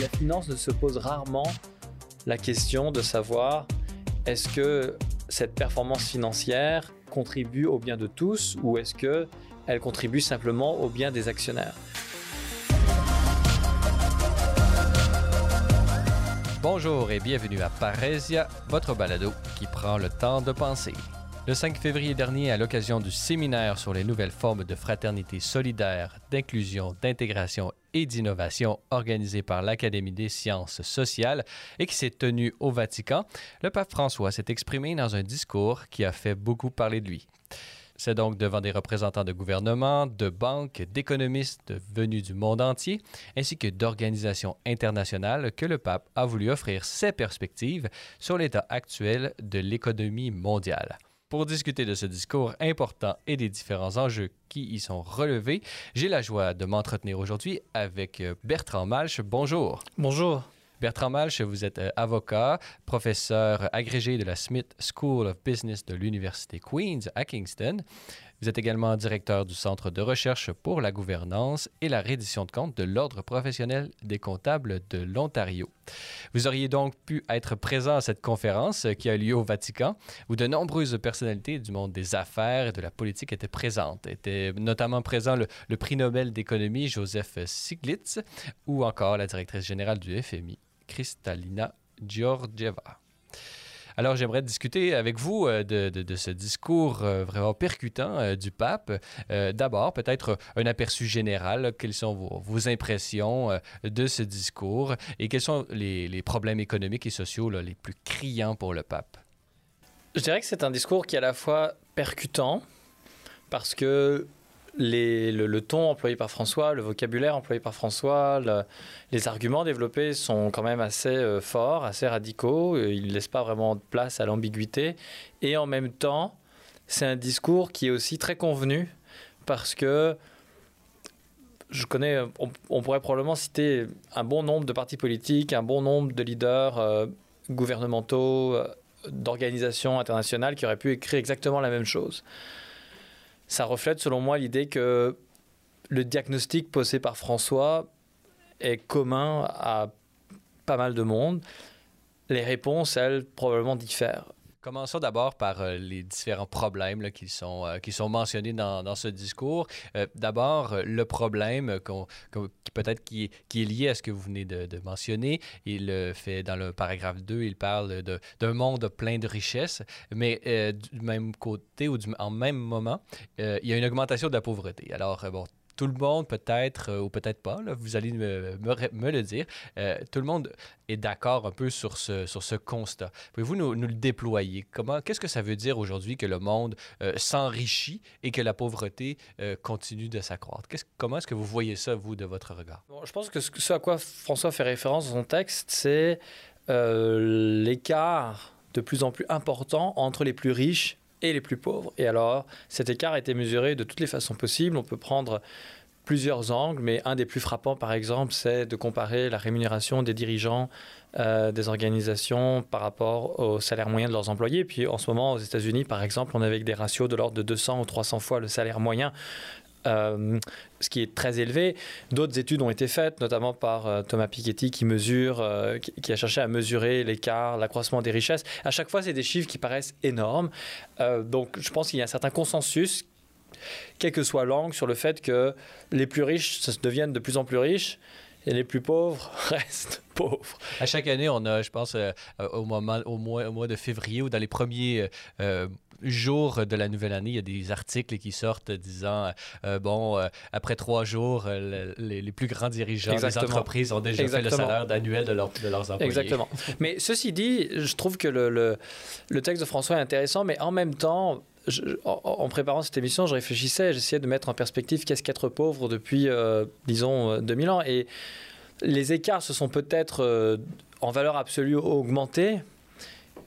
la finance ne se pose rarement la question de savoir est-ce que cette performance financière contribue au bien de tous ou est-ce que elle contribue simplement au bien des actionnaires. Bonjour et bienvenue à Parésia, votre balado qui prend le temps de penser. Le 5 février dernier, à l'occasion du séminaire sur les nouvelles formes de fraternité solidaire, d'inclusion, d'intégration et d'innovation organisé par l'Académie des sciences sociales et qui s'est tenu au Vatican, le pape François s'est exprimé dans un discours qui a fait beaucoup parler de lui. C'est donc devant des représentants de gouvernements, de banques, d'économistes venus du monde entier, ainsi que d'organisations internationales que le pape a voulu offrir ses perspectives sur l'état actuel de l'économie mondiale. Pour discuter de ce discours important et des différents enjeux qui y sont relevés, j'ai la joie de m'entretenir aujourd'hui avec euh, Bertrand Malch. Bonjour. Bonjour. Bertrand Malch, vous êtes euh, avocat, professeur agrégé de la Smith School of Business de l'Université Queen's à Kingston. Vous êtes également directeur du Centre de recherche pour la gouvernance et la reddition de comptes de l'Ordre professionnel des comptables de l'Ontario. Vous auriez donc pu être présent à cette conférence qui a lieu au Vatican, où de nombreuses personnalités du monde des affaires et de la politique étaient présentes. Était notamment présent le, prix Nobel d'économie Joseph Stiglitz ou encore la directrice générale du FMI, Kristalina Georgieva. Alors, j'aimerais discuter avec vous euh, de, ce discours euh, vraiment percutant euh, du pape. D'abord, peut-être un aperçu général. Quelles sont vos, impressions de ce discours et quels sont les, problèmes économiques et sociaux les plus criants pour le pape? Je dirais que c'est un discours qui est à la fois percutant parce que le, ton employé par François, le vocabulaire employé par François, le, les arguments développés sont quand même assez euh, forts, assez radicaux. Euh, il ne laisse pas vraiment de place à l'ambiguïté. Et en même temps, c'est un discours qui est aussi très convenu parce que je connais, on, pourrait probablement citer un bon nombre de partis politiques, un bon nombre de leaders euh, gouvernementaux, d'organisations internationales qui auraient pu écrire exactement la même chose ça reflète selon moi l'idée que le diagnostic posé par François est commun à pas mal de monde. Les réponses, elles, probablement diffèrent. Commençons d'abord par euh, les différents problèmes qui, sont, euh, qui sont mentionnés dans, ce discours. Euh, d'abord, le problème qui peut-être qui, est lié à ce que vous venez de, mentionner. Il fait dans le paragraphe 2, il parle d'un monde plein de richesses, mais du même côté ou en même moment, il y a une augmentation de la pauvreté. Alors, tout le monde, peut-être euh, ou peut-être pas, vous allez me, le dire, euh, tout le monde est d'accord un peu sur ce, sur ce constat. Pouvez-vous nous, le déployer? Comment, qu'est-ce que ça veut dire aujourd'hui que le monde euh, s'enrichit et que la pauvreté continue de s'accroître? Comment est-ce que vous voyez ça, vous, de votre regard? Je pense que ce, ce, à quoi François fait référence dans son texte, c'est l'écart de plus en plus important entre les plus riches et les plus pauvres. Et alors, cet écart a été mesuré de toutes les façons possibles. On peut prendre plusieurs angles, mais un des plus frappants, par exemple, c'est de comparer la rémunération des dirigeants euh, des organisations par rapport au salaire moyen de leurs employés. Puis en ce moment, aux États-Unis, par exemple, on avec des ratios de l'ordre de 200 ou 300 fois le salaire moyen. Euh, ce qui est très élevé. D'autres études ont été faites, notamment par euh, Thomas Piketty, qui mesure, euh, qui, a cherché à mesurer l'écart, l'accroissement des richesses. À chaque fois, c'est des chiffres qui paraissent énormes. Donc, je pense qu'il y a un certain consensus, quelle que soit l'angle, sur le fait que les plus riches deviennent de plus en plus riches et les plus pauvres restent pauvres. À chaque année, on a, je pense, au, moment, au, mois, au mois de février ou dans les premiers euh, jours de la nouvelle année, il y a des articles qui sortent disant, euh, bon, euh, après trois jours, le, les, les, plus grands dirigeants Exactement. des entreprises ont déjà Exactement. fait le salaire annuel de, leur, de, leurs employés. Exactement. mais ceci dit, je trouve que le, le, le texte de François est intéressant, mais en même temps, je, en, en, préparant cette émission, je réfléchissais, j'essayais de mettre en perspective qu'est-ce qu'être pauvre depuis, euh, disons, 2000 ans. Et les écarts se sont peut-être euh, en valeur absolue augmentés,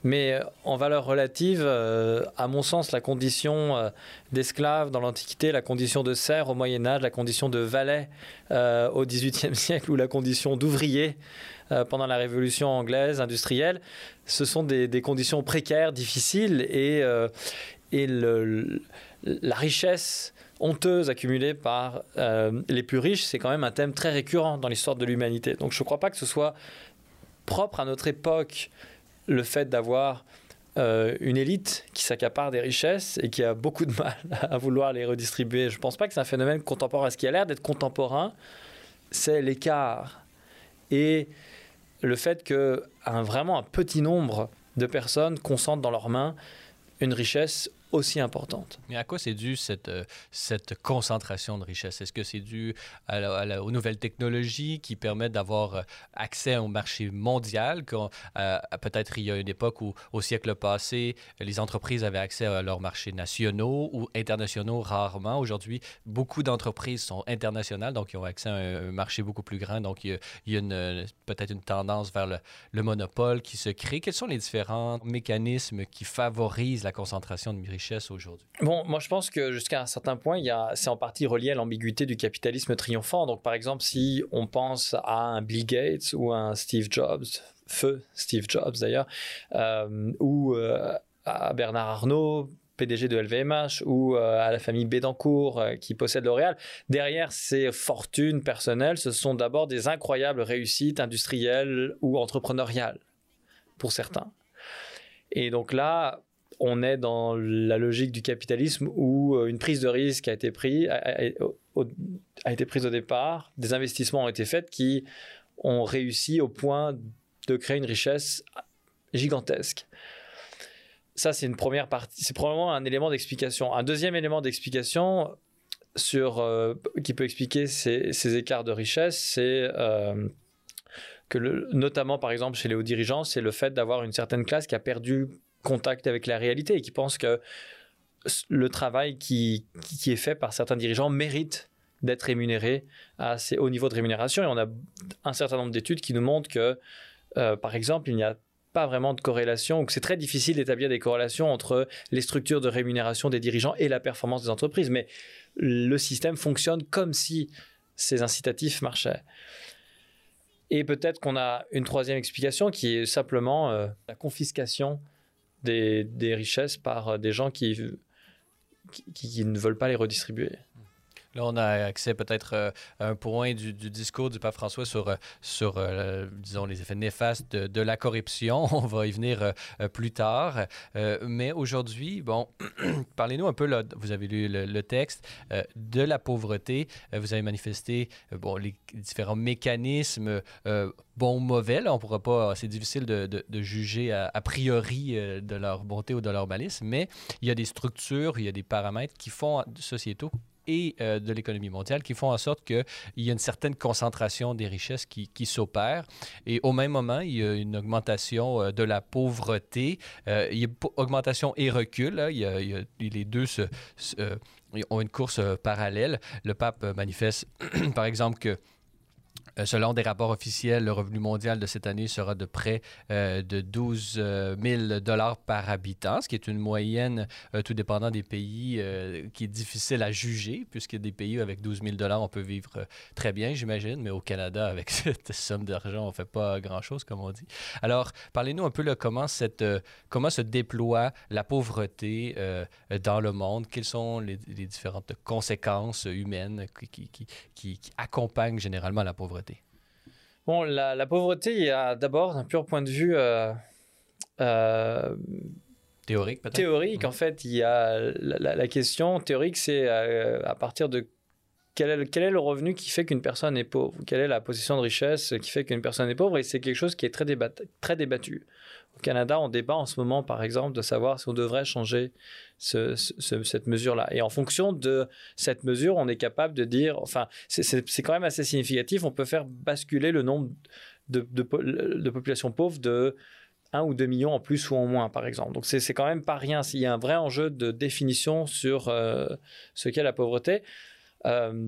mais en valeur relative, euh, à mon sens, la condition euh, d'esclave dans l'Antiquité, la condition de serf au Moyen Âge, la condition de valet euh, au XVIIIe siècle ou la condition d'ouvrier euh, pendant la Révolution anglaise industrielle, ce sont des, conditions précaires, difficiles, et, euh, la richesse honteuse accumulée par les plus riches, c'est quand même un thème très récurrent dans l'histoire de l'humanité. Donc je ne crois pas que ce soit propre à notre époque le fait d'avoir une élite qui s'accapare des richesses et qui a beaucoup de mal à vouloir les redistribuer. Je ne pense pas que c'est un phénomène contemporain. Ce qui a l'air d'être contemporain, c'est l'écart et le fait que vraiment un petit nombre de personnes consentent dans leurs mains une richesse aussi importante. Mais à quoi c'est dû cette, euh, cette concentration de richesse? Est-ce que c'est dû aux nouvelles technologies qui permettent d'avoir euh, accès au marché mondial? Euh, peut-être il y a une époque où, au siècle passé, les entreprises avaient accès à leurs marchés nationaux ou internationaux rarement. Aujourd'hui, beaucoup d'entreprises sont internationales, donc ils ont accès à un, marché beaucoup plus grand. Donc il y a, a peut-être une tendance vers le, le monopole qui se crée. Quels sont les différents mécanismes qui favorisent la concentration de richesse? Aujourd'hui? Bon, moi je pense que jusqu'à un certain point, c'est en partie relié à l'ambiguïté du capitalisme triomphant. Donc par exemple, si on pense à un Bill Gates ou un Steve Jobs, feu Steve Jobs d'ailleurs, euh, ou euh, à Bernard Arnault, PDG de LVMH ou euh, à la famille Bédancourt qui possède L'Oréal. Derrière ces fortunes personnelles, ce sont d'abord des incroyables réussites industrielles ou entrepreneuriales pour certains. Et donc là, on est dans la logique du capitalisme où euh, une prise de risque a été, prise, a, été prise au départ, des investissements ont été faits qui ont réussi au point de créer une richesse gigantesque. Ça, c'est une première partie, c'est probablement un élément d'explication. Un deuxième élément d'explication sur, euh, qui peut expliquer ces, écarts de richesse, c'est euh, que notamment par exemple chez les hauts dirigeants, c'est le fait d'avoir une certaine classe qui a perdu contact avec la réalité et qui pense que le travail qui, qui est fait par certains dirigeants mérite d'être rémunéré à assez haut niveau de rémunération. Et on a un certain nombre d'études qui nous montrent que, euh, par exemple, il n'y a pas vraiment de corrélation, ou que c'est très difficile d'établir des corrélations entre les structures de rémunération des dirigeants et la performance des entreprises. Mais le système fonctionne comme si ces incitatifs marchaient. Et peut-être qu'on a une troisième explication qui est simplement euh, la confiscation des, richesses par euh, des gens qui, qui, ne veulent pas les redistribuer. Là, on a accès peut-être euh, à un point du, discours du pape François sur, euh, sur disons, les effets néfastes de, la corruption. On va y venir plus tard. mais aujourd'hui, bon, parlez-nous un peu, vous avez lu le, texte, de la pauvreté. vous avez manifesté bon, les différents mécanismes bon ou mauvais. Là, on pourra pas, c'est difficile de, juger a, priori de leur bonté ou de leur malice, mais il y a des structures, il y a des paramètres qui font sociétaux et euh, de l'économie mondiale qui font en sorte qu'il y a une certaine concentration des richesses qui, qui s'opère. Et au même moment, il y a une augmentation euh, de la pauvreté. Euh, il y a augmentation et recul. A, les deux ont une course parallèle. Le pape manifeste, par exemple, que selon des rapports officiels, le revenu mondial de cette année sera de près euh, de 12 000 euh, dollars par habitant, ce qui est une moyenne, tout dépendant des pays, qui est difficile à juger, puisque des pays avec 12 000 dollars, on peut vivre très bien, j'imagine, mais au Canada, avec cette somme d'argent, on ne fait pas grand-chose, comme on dit. Alors, parlez-nous un peu de comment, cette, comment se déploie la pauvreté dans le monde, quelles sont les, différentes conséquences humaines qui, qui, qui accompagnent généralement la pauvreté? Bon, la, pauvreté, il y a d'abord, d'un pur point de vue euh, euh, théorique, peut-être? Théorique, en fait, il y a la, question théorique, c'est euh, à partir de quel est, le, quel est, le, revenu qui fait qu'une personne est pauvre? Quelle est la position de richesse qui fait qu'une personne est pauvre? Et c'est quelque chose qui est très, très débattu. Au Canada, on débat en ce moment, par exemple, de savoir si on devrait changer cette mesure-là. Et en fonction de cette mesure, on est capable de dire, enfin, c'est quand même assez significatif, on peut faire basculer le nombre de, populations pauvres de 1 ou 2 millions en plus ou en moins, par exemple. Donc, c'est quand même pas rien. Il y a un vrai enjeu de définition sur euh, ce qu'est la pauvreté. Euh,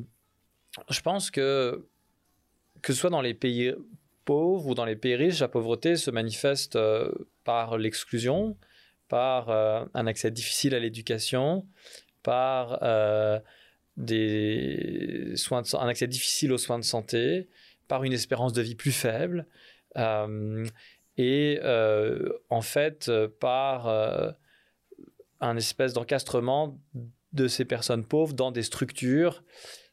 je pense que, que ce soit dans les pays pauvres ou dans les pays riches, la pauvreté se manifeste euh, par l'exclusion, par euh, un accès difficile à l'éducation, par euh, des soins un accès difficile aux soins de santé, par une espérance de vie plus faible, et en fait par un espèce d'encastrement de ces personnes pauvres dans des structures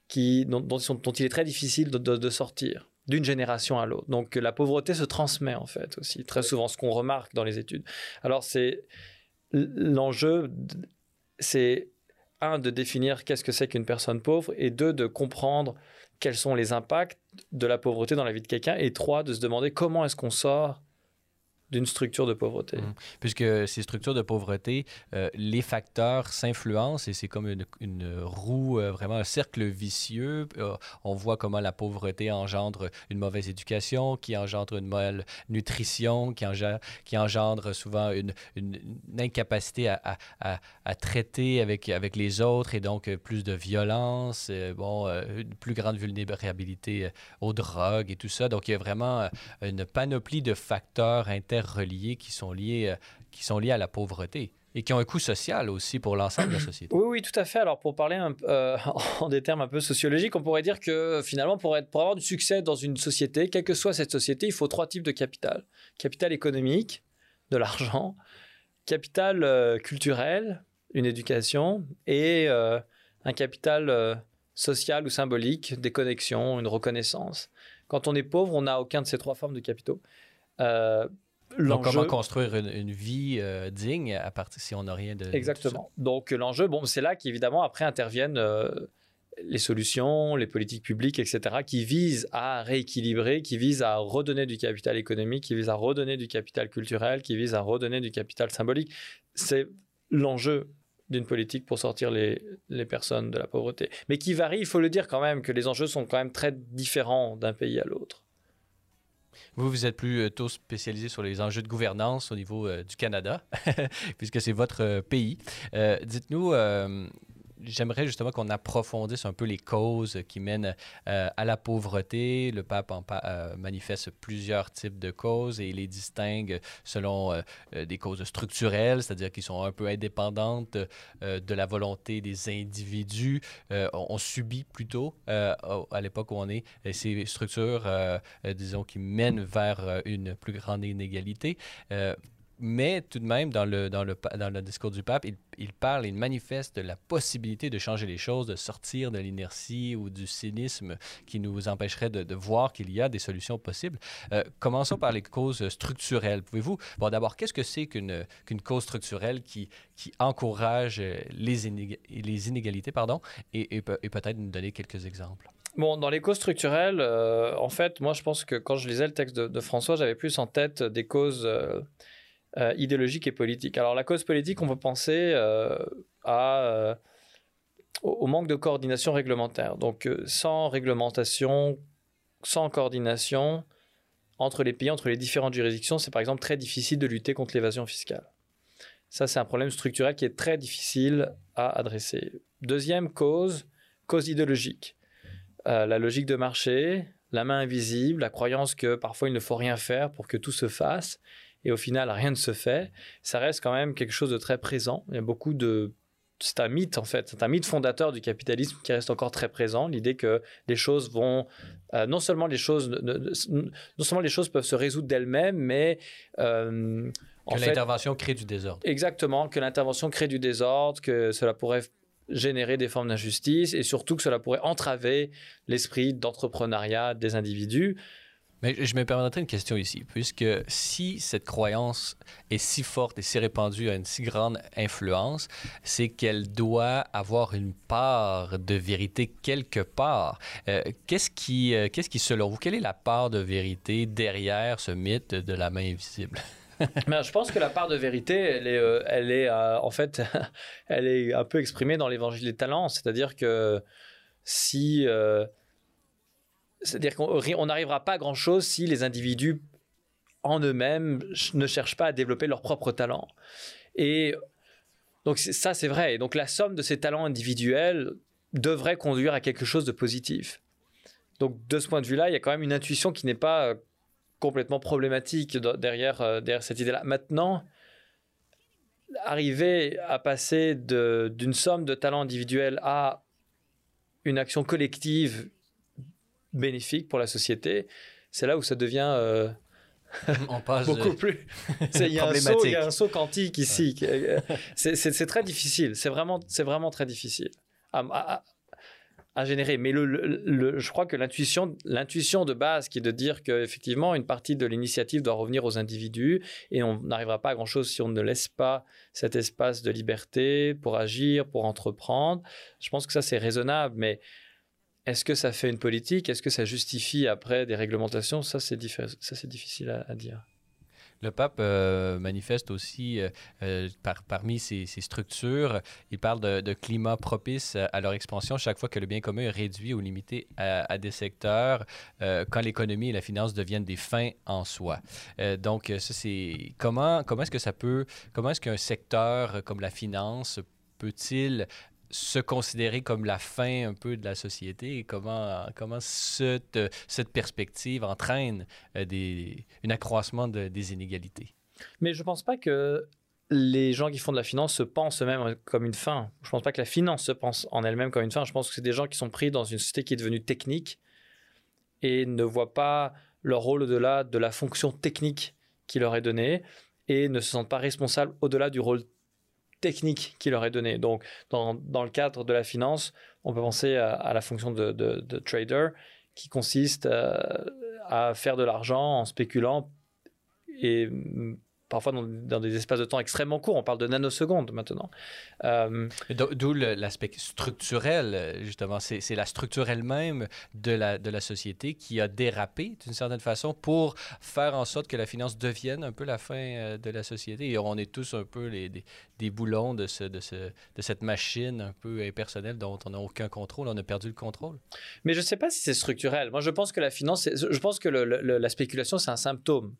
qui, dont, il est très difficile de sortir d'une génération à l'autre. Donc la pauvreté se transmet en fait aussi, très souvent, ce qu'on remarque dans les études. Alors c'est l'enjeu, c'est un, de définir qu'est-ce que c'est qu'une personne pauvre, et deux, de comprendre quels sont les impacts de la pauvreté dans la vie de quelqu'un, et trois, de se demander comment est-ce qu'on sort d'une structure de pauvreté. Mmh. Puisque ces structures de pauvreté, euh, les facteurs s'influencent et c'est comme une, roue, euh, vraiment un cercle vicieux. Euh, on voit comment la pauvreté engendre une mauvaise éducation, qui engendre une mauvaise nutrition, qui engendre, qui engendre souvent une, incapacité à, traiter avec, avec les autres et donc plus de violence, bon, une plus grande vulnérabilité aux drogues et tout ça. Donc il y a vraiment une panoplie de facteurs inter reliés qui sont liés, euh, qui sont liés à la pauvreté et qui ont un coût social aussi pour l'ensemble de la société. Oui, oui, tout à fait. Alors, pour parler euh, en des termes un peu sociologiques, on pourrait dire que finalement, pour, être, pour avoir du succès dans une société, quelle que soit cette société, il faut trois types de capital. Capital économique, de l'argent, capital euh, culturel, une éducation, et un capital social ou symbolique, des connexions, une reconnaissance. Quand on est pauvre, on n'a aucun de ces trois formes de capitaux. Donc, comment construire une, vie euh, digne à partir si on n'a rien de. Exactement. Donc, l'enjeu, bon, c'est là qu'évidemment, après interviennent euh, les solutions, les politiques publiques, etc., qui visent à rééquilibrer, qui visent à redonner du capital économique, qui visent à redonner du capital culturel, qui visent à redonner du capital symbolique. C'est l'enjeu d'une politique pour sortir les, les personnes de la pauvreté. Mais qui varie, il faut le dire quand même, que les enjeux sont quand même très différents d'un pays à l'autre. Vous, vous êtes plutôt euh, spécialisé sur les enjeux de gouvernance au niveau euh, du Canada, puisque c'est votre euh, pays. Dites-nous, j'aimerais justement qu'on approfondisse un peu les causes qui mènent euh, à la pauvreté. Le pape euh, manifeste plusieurs types de causes et les distingue selon euh, des causes structurelles, c'est-à-dire qui sont un peu indépendantes de la volonté des individus. on, subit plutôt, à l'époque où on est, ces structures, disons, qui mènent vers une plus grande inégalité mais tout de même, dans le, dans le, dans le discours du pape, il, il, parle, il manifeste la possibilité de changer les choses, de sortir de l'inertie ou du cynisme qui nous empêcherait de, voir qu'il y a des solutions possibles. Euh, commençons par les causes structurelles. Pouvez-vous, bon, d'abord, qu'est-ce que c'est qu'une qu'une cause structurelle qui, qui encourage les, les inégalités, pardon, et, et, peut-être nous donner quelques exemples? Bon, dans les causes structurelles, euh, en fait, moi, je pense que quand je lisais le texte de, François, j'avais plus en tête des causes euh, euh, idéologique et politique. Alors la cause politique, on peut penser euh, euh, au manque de coordination réglementaire. Donc sans réglementation, sans coordination entre les pays, entre les différentes juridictions, c'est par exemple très difficile de lutter contre l'évasion fiscale. Ça, c'est un problème structurel qui est très difficile à adresser. Deuxième cause, cause idéologique. la logique de marché, la main invisible, la croyance que parfois il ne faut rien faire pour que tout se fasse et au final rien ne se fait, ça reste quand même quelque chose de très présent. Il y a beaucoup de c'est un mythe en fait, c'est un mythe fondateur du capitalisme qui reste encore très présent. L'idée que les choses vont, euh, non seulement les choses, non seulement les choses peuvent se résoudre d'elles-mêmes, mais euh, que l'intervention crée du désordre. Exactement, que l'intervention crée du désordre, que cela pourrait générer des formes d'injustice et surtout que cela pourrait entraver l'esprit d'entrepreneuriat des individus. Mais je me permettrai une question ici, puisque si cette croyance est si forte et si répandue, a une si grande influence, c'est qu'elle doit avoir une part de vérité quelque part. Euh, qu'est-ce qui, euh, qu'est-ce qui, selon vous, quelle est la part de vérité derrière ce mythe de la main invisible? Mais je pense que la part de vérité, elle est, euh, elle est en fait, elle est un peu exprimée dans l'évangile des talents. C'est-à-dire que si c'est-à-dire qu'on n'arrivera pas à grand-chose si les individus en eux-mêmes ne cherchent pas à développer leur propre talent. Et donc ça, c'est vrai. Et donc la somme de ces talents individuels devrait conduire à quelque chose de positif. Donc de ce point de vue-là, il y a quand même une intuition qui n'est pas euh, complètement problématique derrière, euh, derrière cette idée-là. Maintenant, arriver à passer d'une somme de talents individuels à une action collective bénéfique pour la société, c'est là où ça devient euh, passe beaucoup plus. Il y, a un saut, il y a un saut quantique ici. Euh, c'est très difficile. C'est vraiment, vraiment très difficile à, à, générer. Mais le, le, je crois que l'intuition, l'intuition de base, qui est de dire qu'effectivement, une partie de l'initiative doit revenir aux individus et on n'arrivera pas à grand-chose si on ne laisse pas cet espace de liberté pour agir, pour entreprendre. Je pense que ça, c'est raisonnable. Mais est-ce que ça fait une politique? Est-ce que ça justifie après des réglementations? Ça, c'est difficile à, dire. Le pape euh, manifeste aussi, euh, euh, par, parmi ses, structures, il parle de, climat propice à leur expansion chaque fois que le bien commun est réduit ou limité à, des secteurs, quand l'économie et la finance deviennent des fins en soi. donc, ça, c'est comment, comment est-ce que ça peut, comment est-ce qu'un secteur comme la finance peut-il se considérer comme la fin un peu de la société et comment, comment cette, cette perspective entraîne euh, des, un accroissement des inégalités. Mais je ne pense pas que les gens qui font de la finance se pensent eux-mêmes comme une fin. Je ne pense pas que la finance se pense en elle-même comme une fin. Je pense que c'est des gens qui sont pris dans une société qui est devenue technique et ne voient pas leur rôle au-delà de la fonction technique qui leur est donnée et ne se sentent pas responsables au-delà du rôle technique qui leur est donnée. Donc, dans, dans, le cadre de la finance, on peut penser à, la fonction de, de, trader qui consiste euh, à faire de l'argent en spéculant et parfois dans, des espaces de temps extrêmement courts. On parle de nanosecondes maintenant. Euh, d'où l'aspect structurel, justement. C'est la structure elle-même de la, de la société qui a dérapé d'une certaine façon pour faire en sorte que la finance devienne un peu la fin euh, de la société. Et on est tous un peu les, des, boulons de, ce, de, ce, de cette machine un peu impersonnelle dont on n'a aucun contrôle. On a perdu le contrôle. Mais je ne sais pas si c'est structurel. Moi, je pense que la finance, je pense que la spéculation, c'est un symptôme.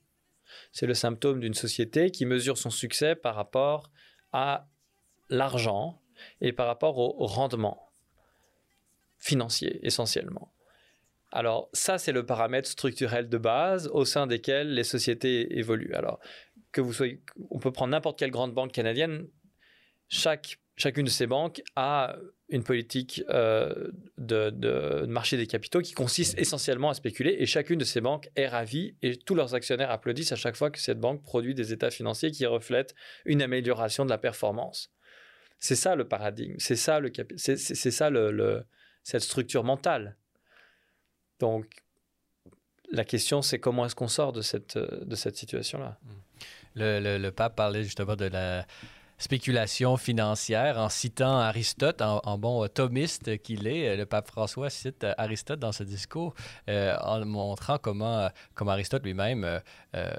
C'est le symptôme d'une société qui mesure son succès par rapport à l'argent et par rapport au rendement financier essentiellement. Alors ça, c'est le paramètre structurel de base au sein desquels les sociétés évoluent. Alors que vous soyez, on peut prendre n'importe quelle grande banque canadienne, chaque chacune de ces banques a une politique euh, de, marché des capitaux qui consiste essentiellement à spéculer et chacune de ces banques est ravie et tous leurs actionnaires applaudissent à chaque fois que cette banque produit des états financiers qui reflètent une amélioration de la performance. C'est ça le paradigme, c'est ça le c'est ça le, cette structure mentale. Donc la question c'est comment est-ce qu'on sort de cette de cette situation là. Le, le pape parlait justement de la spéculation financière en citant Aristote, en, bon thomiste qu'il est. Le pape François cite Aristote dans ce discours euh, en montrant comment, comment Aristote lui-même euh, euh,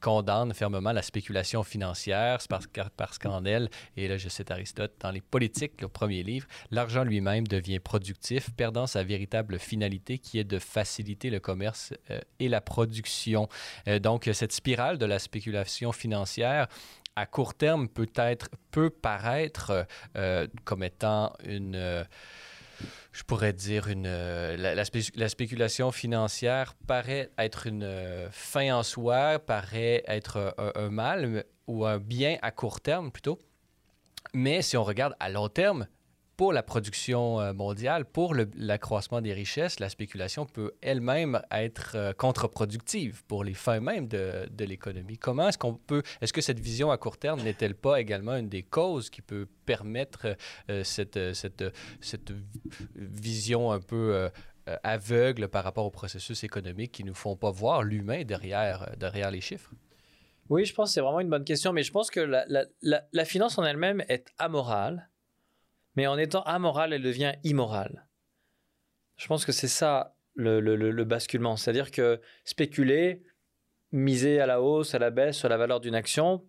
condamne fermement la spéculation financière parce, parce qu'en elle, et là je cite Aristote, dans les politiques, le premier livre, l'argent lui-même devient productif, perdant sa véritable finalité qui est de faciliter le commerce et la production. donc cette spirale de la spéculation financière à court terme peut-être peut paraître euh, comme étant une euh, je pourrais dire une euh, la, spéculation financière paraît être une fin en soi, paraît être un, mal ou un bien à court terme plutôt. Mais si on regarde à long terme, pour la production euh, mondiale, pour l'accroissement des richesses, la spéculation peut elle-même être euh, contre-productive pour les fins mêmes de, de l'économie. Comment est-ce qu'on peut, est-ce que cette vision à court terme n'est-elle pas également une des causes qui peut permettre euh, cette, cette, cette, vision un peu aveugle par rapport au processus économique qui ne nous font pas voir l'humain derrière, derrière les chiffres? Oui, je pense que c'est vraiment une bonne question, mais je pense que la, la, la finance en elle-même est amorale mais en étant amoral, elle devient immorale. Je pense que c'est ça le, basculement. C'est-à-dire que spéculer, miser à la hausse, à la baisse sur la valeur d'une action,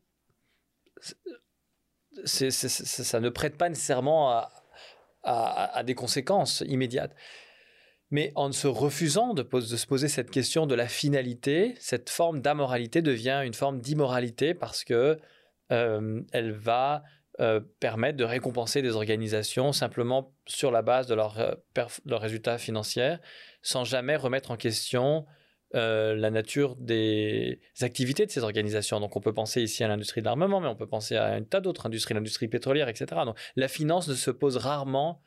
ça ne prête pas nécessairement à, des conséquences immédiates. Mais en se refusant de, se poser cette question de la finalité, cette forme d'amoralité devient une forme d'immoralité parce que euh, elle va euh, permettre de récompenser des organisations simplement sur la base de leurs euh, résultats financiers, sans jamais remettre en question euh, la nature des activités de ces organisations. Donc on peut penser ici à l'industrie de l'armement, mais on peut penser à un tas d'autres industries, l'industrie pétrolière, etc. Donc la finance ne se pose rarement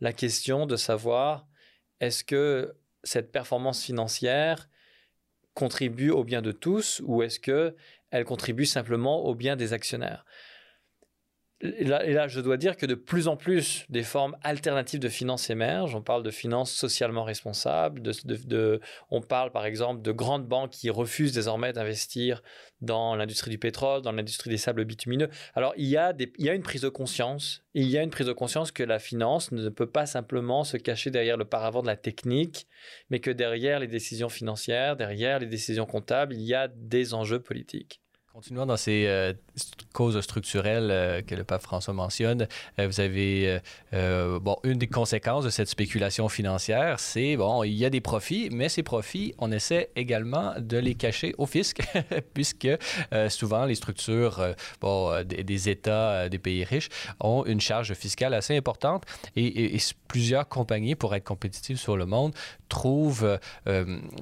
la question de savoir est-ce que cette performance financière contribue au bien de tous ou est-ce qu'elle contribue simplement au bien des actionnaires et là, je dois dire que de plus en plus des formes alternatives de finances émergent. On parle de finances socialement responsables. De, on parle par exemple de grandes banques qui refusent désormais d'investir dans l'industrie du pétrole, dans l'industrie des sables bitumineux. Alors il y a une prise de conscience. Il y a une prise de conscience que la finance ne peut pas simplement se cacher derrière le paravent de la technique, mais que derrière les décisions financières, derrière les décisions comptables, il y a des enjeux politiques. Continuons dans ces euh, causes structurelles euh, que le pape François mentionne, euh, vous avez bon une des conséquences de cette spéculation financière, c'est bon il y a des profits, mais ces profits on essaie également de les cacher au fisc puisque souvent les structures bon des, États des pays riches ont une charge fiscale assez importante et plusieurs compagnies pour être compétitives sur le monde trouvent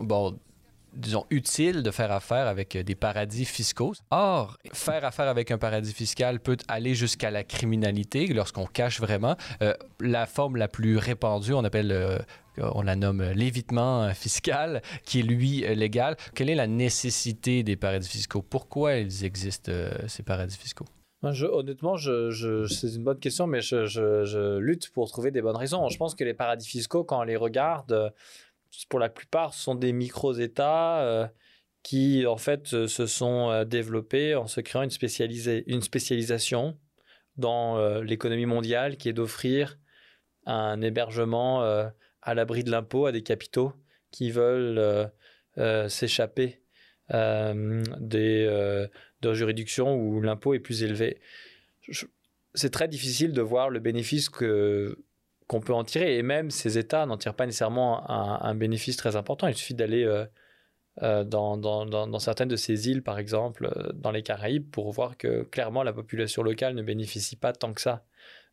bon disons, utile de faire affaire avec euh, des paradis fiscaux. Or, faire affaire avec un paradis fiscal peut aller jusqu'à la criminalité lorsqu'on cache vraiment. Euh, la forme la plus répandue, on appelle... Euh, on la nomme l'évitement fiscal, qui est lui légal. Quelle est la nécessité des paradis fiscaux? Pourquoi ils existent, ces paradis fiscaux? honnêtement, c'est une bonne question, mais je, lutte pour trouver des bonnes raisons. Je pense que les paradis fiscaux, quand on les regarde, pour la plupart, sont des micro-États euh, qui, en fait, se sont euh, développés en se créant une, une spécialisation dans euh, l'économie mondiale qui est d'offrir un hébergement à l'abri de l'impôt à des capitaux qui veulent s'échapper des de juridictions où l'impôt est plus élevé. C'est très difficile de voir le bénéfice que qu'on peut en tirer. Et même ces États n'en tirent pas nécessairement un, bénéfice très important. Il suffit d'aller euh, euh, dans, certaines de ces îles, par exemple, euh, dans les Caraïbes, pour voir que clairement la population locale ne bénéficie pas tant que ça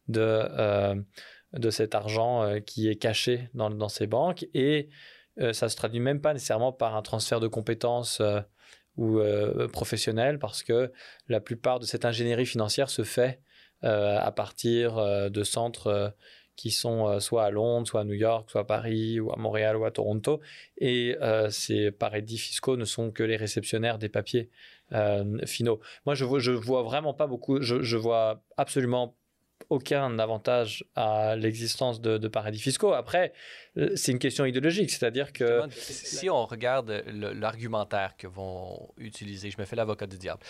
de, de cet argent qui est caché dans, ces banques. Et ça se traduit même pas nécessairement par un transfert de compétences ou professionnelles, parce que la plupart de cette ingénierie financière se fait à partir de centres qui sont euh, soit à Londres, soit à New York, soit à Paris, ou à Montréal, ou à Toronto. Et euh, ces paradis fiscaux ne sont que les réceptionnaires des papiers euh, finaux. Moi, je vois, vois vraiment pas beaucoup, je, je vois absolument aucun avantage à l'existence de, paradis fiscaux. Après, c'est une question idéologique, c'est-à-dire que... Si on regarde l'argumentaire que vont utiliser, je me fais l'avocat du diable,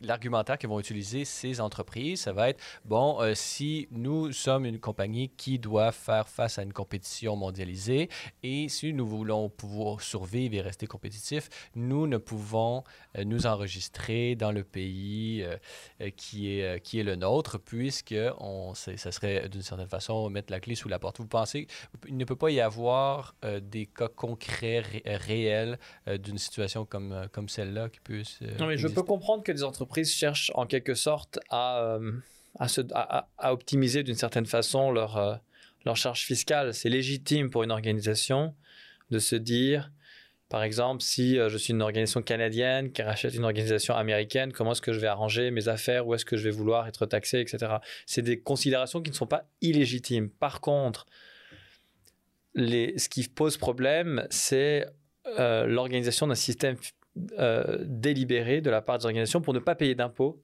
l'argumentaire que vont utiliser ces entreprises, ça va être, bon, euh, si nous sommes une compagnie qui doit faire face à une compétition mondialisée et si nous voulons pouvoir survivre et rester compétitifs, nous ne pouvons euh, nous enregistrer dans le pays euh, qui, est, qui est le nôtre, puisque on, ça serait d'une certaine façon mettre la clé sous la porte. Vous pensez qu'il ne peut pas y avoir des cas concrets, réels d'une situation comme, comme celle-là qui peut Non, mais je peux comprendre que des entreprises entreprises cherchent en quelque sorte à, euh, à, à, optimiser d'une certaine façon leur, euh, leur charge fiscale. C'est légitime pour une organisation de se dire, par exemple, si euh, je suis une organisation canadienne qui rachète une organisation américaine, comment est-ce que je vais arranger mes affaires, où est-ce que je vais vouloir être taxé, etc. C'est des considérations qui ne sont pas illégitimes. Par contre, ce qui pose problème, c'est l'organisation d'un système euh, délibéré de la part des organisations pour ne pas payer d'impôts.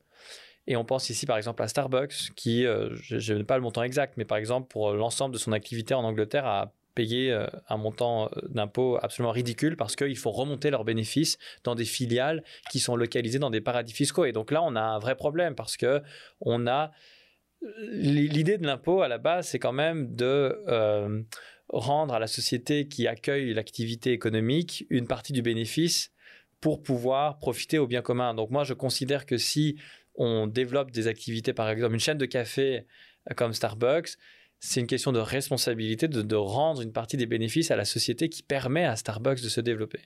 Et on pense ici par exemple à Starbucks, qui, euh, je n'ai pas le montant exact, mais par exemple pour l'ensemble de son activité en Angleterre, a payé euh, un montant d'impôts absolument ridicule parce qu'il faut remonter leurs bénéfices dans des filiales qui sont localisées dans des paradis fiscaux. Et donc là, on a un vrai problème parce que on a l'idée de l'impôt à la base, c'est quand même de rendre à la société qui accueille l'activité économique une partie du bénéfice pour pouvoir profiter au bien commun. Donc moi, je considère que si on développe des activités, par exemple une chaîne de café euh, comme Starbucks, c'est une question de responsabilité de, rendre une partie des bénéfices à la société qui permet à Starbucks de se développer.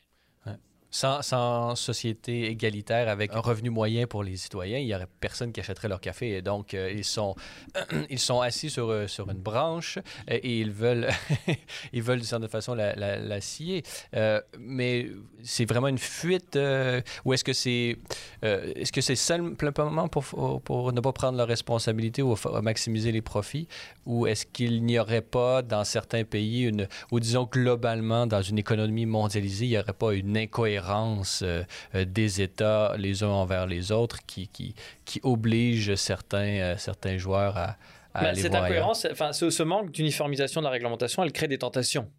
Sans, société égalitaire avec un revenu moyen pour les citoyens, il n'y aurait personne qui achèterait leur café. Et donc, euh, ils, sont, ils sont assis sur, euh, sur une branche et, ils veulent, ils veulent d'une certaine façon la, scier. Euh, mais c'est vraiment une fuite ou est-ce que c'est est-ce que simplement pour, pour ne pas prendre leurs responsabilités ou maximiser les profits ou est-ce qu'il n'y aurait pas dans certains pays une, ou disons globalement dans une économie mondialisée, il n'y aurait pas une incohérence incohérence des États les uns envers les autres qui, qui, qui oblige certains, certains joueurs à, à Ben, aller cette voir incohérence, enfin, ce, ce manque d'uniformisation de la réglementation, elle crée des tentations.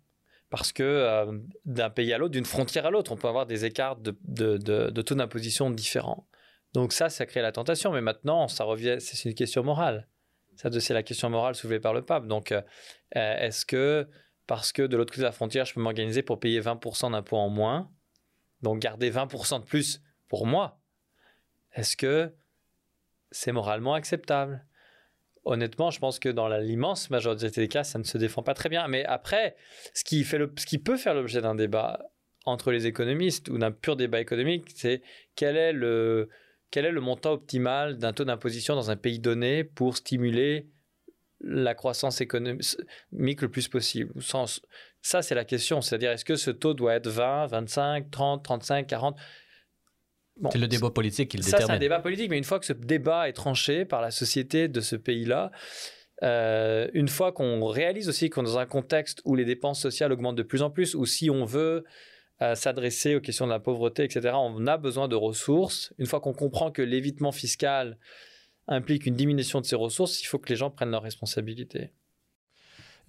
Parce que euh, d'un pays à l'autre, d'une frontière à l'autre, on peut avoir des écarts de, de, de- de taux d'imposition différents. Donc ça, ça crée la tentation. Mais maintenant, ça revient, c'est une question morale. Ça, c'est la question morale soulevée par le pape. Donc, euh, euh, est-ce que parce que de l'autre côté de la frontière, je peux m'organiser pour payer 20% d'impôts en moins, donc garder 20% de plus pour moi, est-ce que c'est moralement acceptable? Honnêtement, je pense que dans l'immense majorité des cas, ça ne se défend pas très bien. Mais après, ce qui, fait le- ce qui peut faire l'objet d'un débat entre les économistes ou d'un pur débat économique, c'est quel est le, quel est le montant optimal d'un taux d'imposition dans un pays donné pour stimuler la croissance économique le plus possible. Au sens- Ça, c'est la question. C'est-à-dire, est-ce que ce taux doit être 20, 25, 30, 35, 40 Bon, C'est le débat politique qui le ça, c'est un détermine. débat politique, mais une fois que ce débat est tranché par la société de ce pays-là, euh, une fois qu'on réalise aussi qu'on est dans un contexte où les dépenses sociales augmentent de plus en plus, ou si on veut euh, s'adresser aux questions de la pauvreté, etc., on a besoin de ressources. Une fois qu'on comprend que l'évitement fiscal implique une diminution de ces ressources, il faut que les gens prennent leurs responsabilités.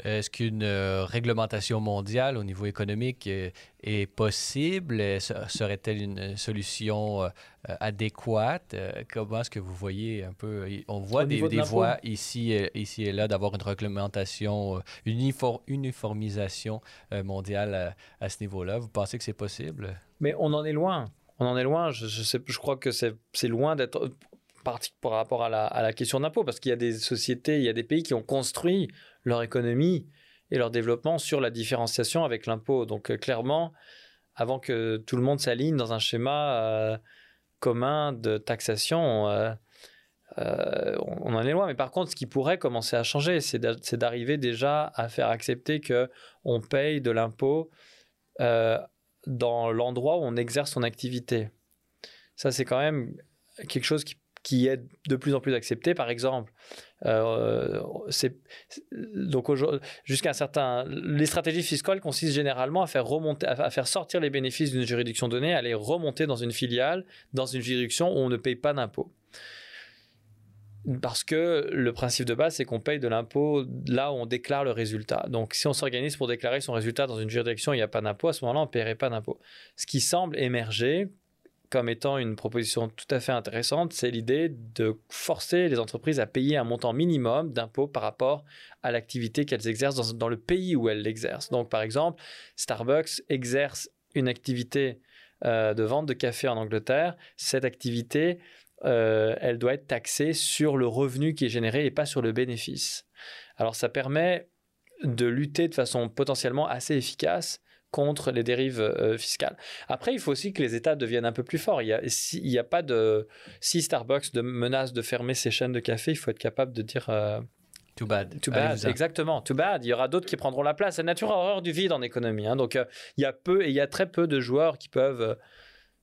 Est-ce qu'une euh, réglementation mondiale au niveau économique euh, est possible? Euh, se- Serait-elle une solution euh, euh, adéquate? Euh, Comment est-ce que vous voyez un peu? On voit Au des, de voies ici, et- ici et là d'avoir une réglementation, euh, une unifor- uniformisation euh, mondiale à, à ce niveau-là. Vous pensez que c'est possible? Mais on en est loin. On en est loin. Je, je, sais, je crois que c'est loin d'être par rapport à la, à la question d'impôt, parce qu'il y a des sociétés, il y a des pays qui ont construit leur économie et leur développement sur la différenciation avec l'impôt. Donc euh, clairement, avant que tout le monde s'aligne dans un schéma euh, commun de taxation, euh, on en est loin. Mais par contre, ce qui pourrait commencer à changer, c'est d'a- c'est d'arriver déjà à faire accepter que on paye de l'impôt dans l'endroit où on exerce son activité. Ça, c'est quand même quelque chose qui, qui est de plus en plus accepté. Par exemple, euh, donc jusqu'à un certain, les stratégies fiscales consistent généralement à faire remonter, à, faire sortir les bénéfices d'une juridiction donnée, à les remonter dans une filiale, dans une juridiction où on ne paye pas d'impôt. Parce que le principe de base, c'est qu'on paye de l'impôt là où on déclare le résultat. Donc, si on s'organise pour déclarer son résultat dans une juridiction où il n'y a pas d'impôt, à ce moment-là, on ne paierait pas d'impôt. Ce qui semble émerger comme étant une proposition tout à fait intéressante, c'est l'idée de forcer les entreprises à payer un montant minimum d'impôt par rapport à l'activité qu'elles exercent dans, dans le pays où elles l'exercent. Donc, par exemple, Starbucks exerce une activité euh, de vente de café en Angleterre. Cette activité, euh, elle doit être taxée sur le revenu qui est généré et pas sur le bénéfice. Alors, ça permet de lutter de façon potentiellement assez efficace contre les dérives euh, fiscales. Après, il faut aussi que les États deviennent un peu plus forts. Il y a, si, pas de, si Starbucks de menace de fermer ses chaînes de café, il faut être capable de dire euh, Too bad. Too bad, exactement. Too bad. Il y aura d'autres qui prendront la place. La nature a horreur du vide en économie. hein. Donc, euh, il y a peu et il y a très peu de joueurs qui peuvent, euh,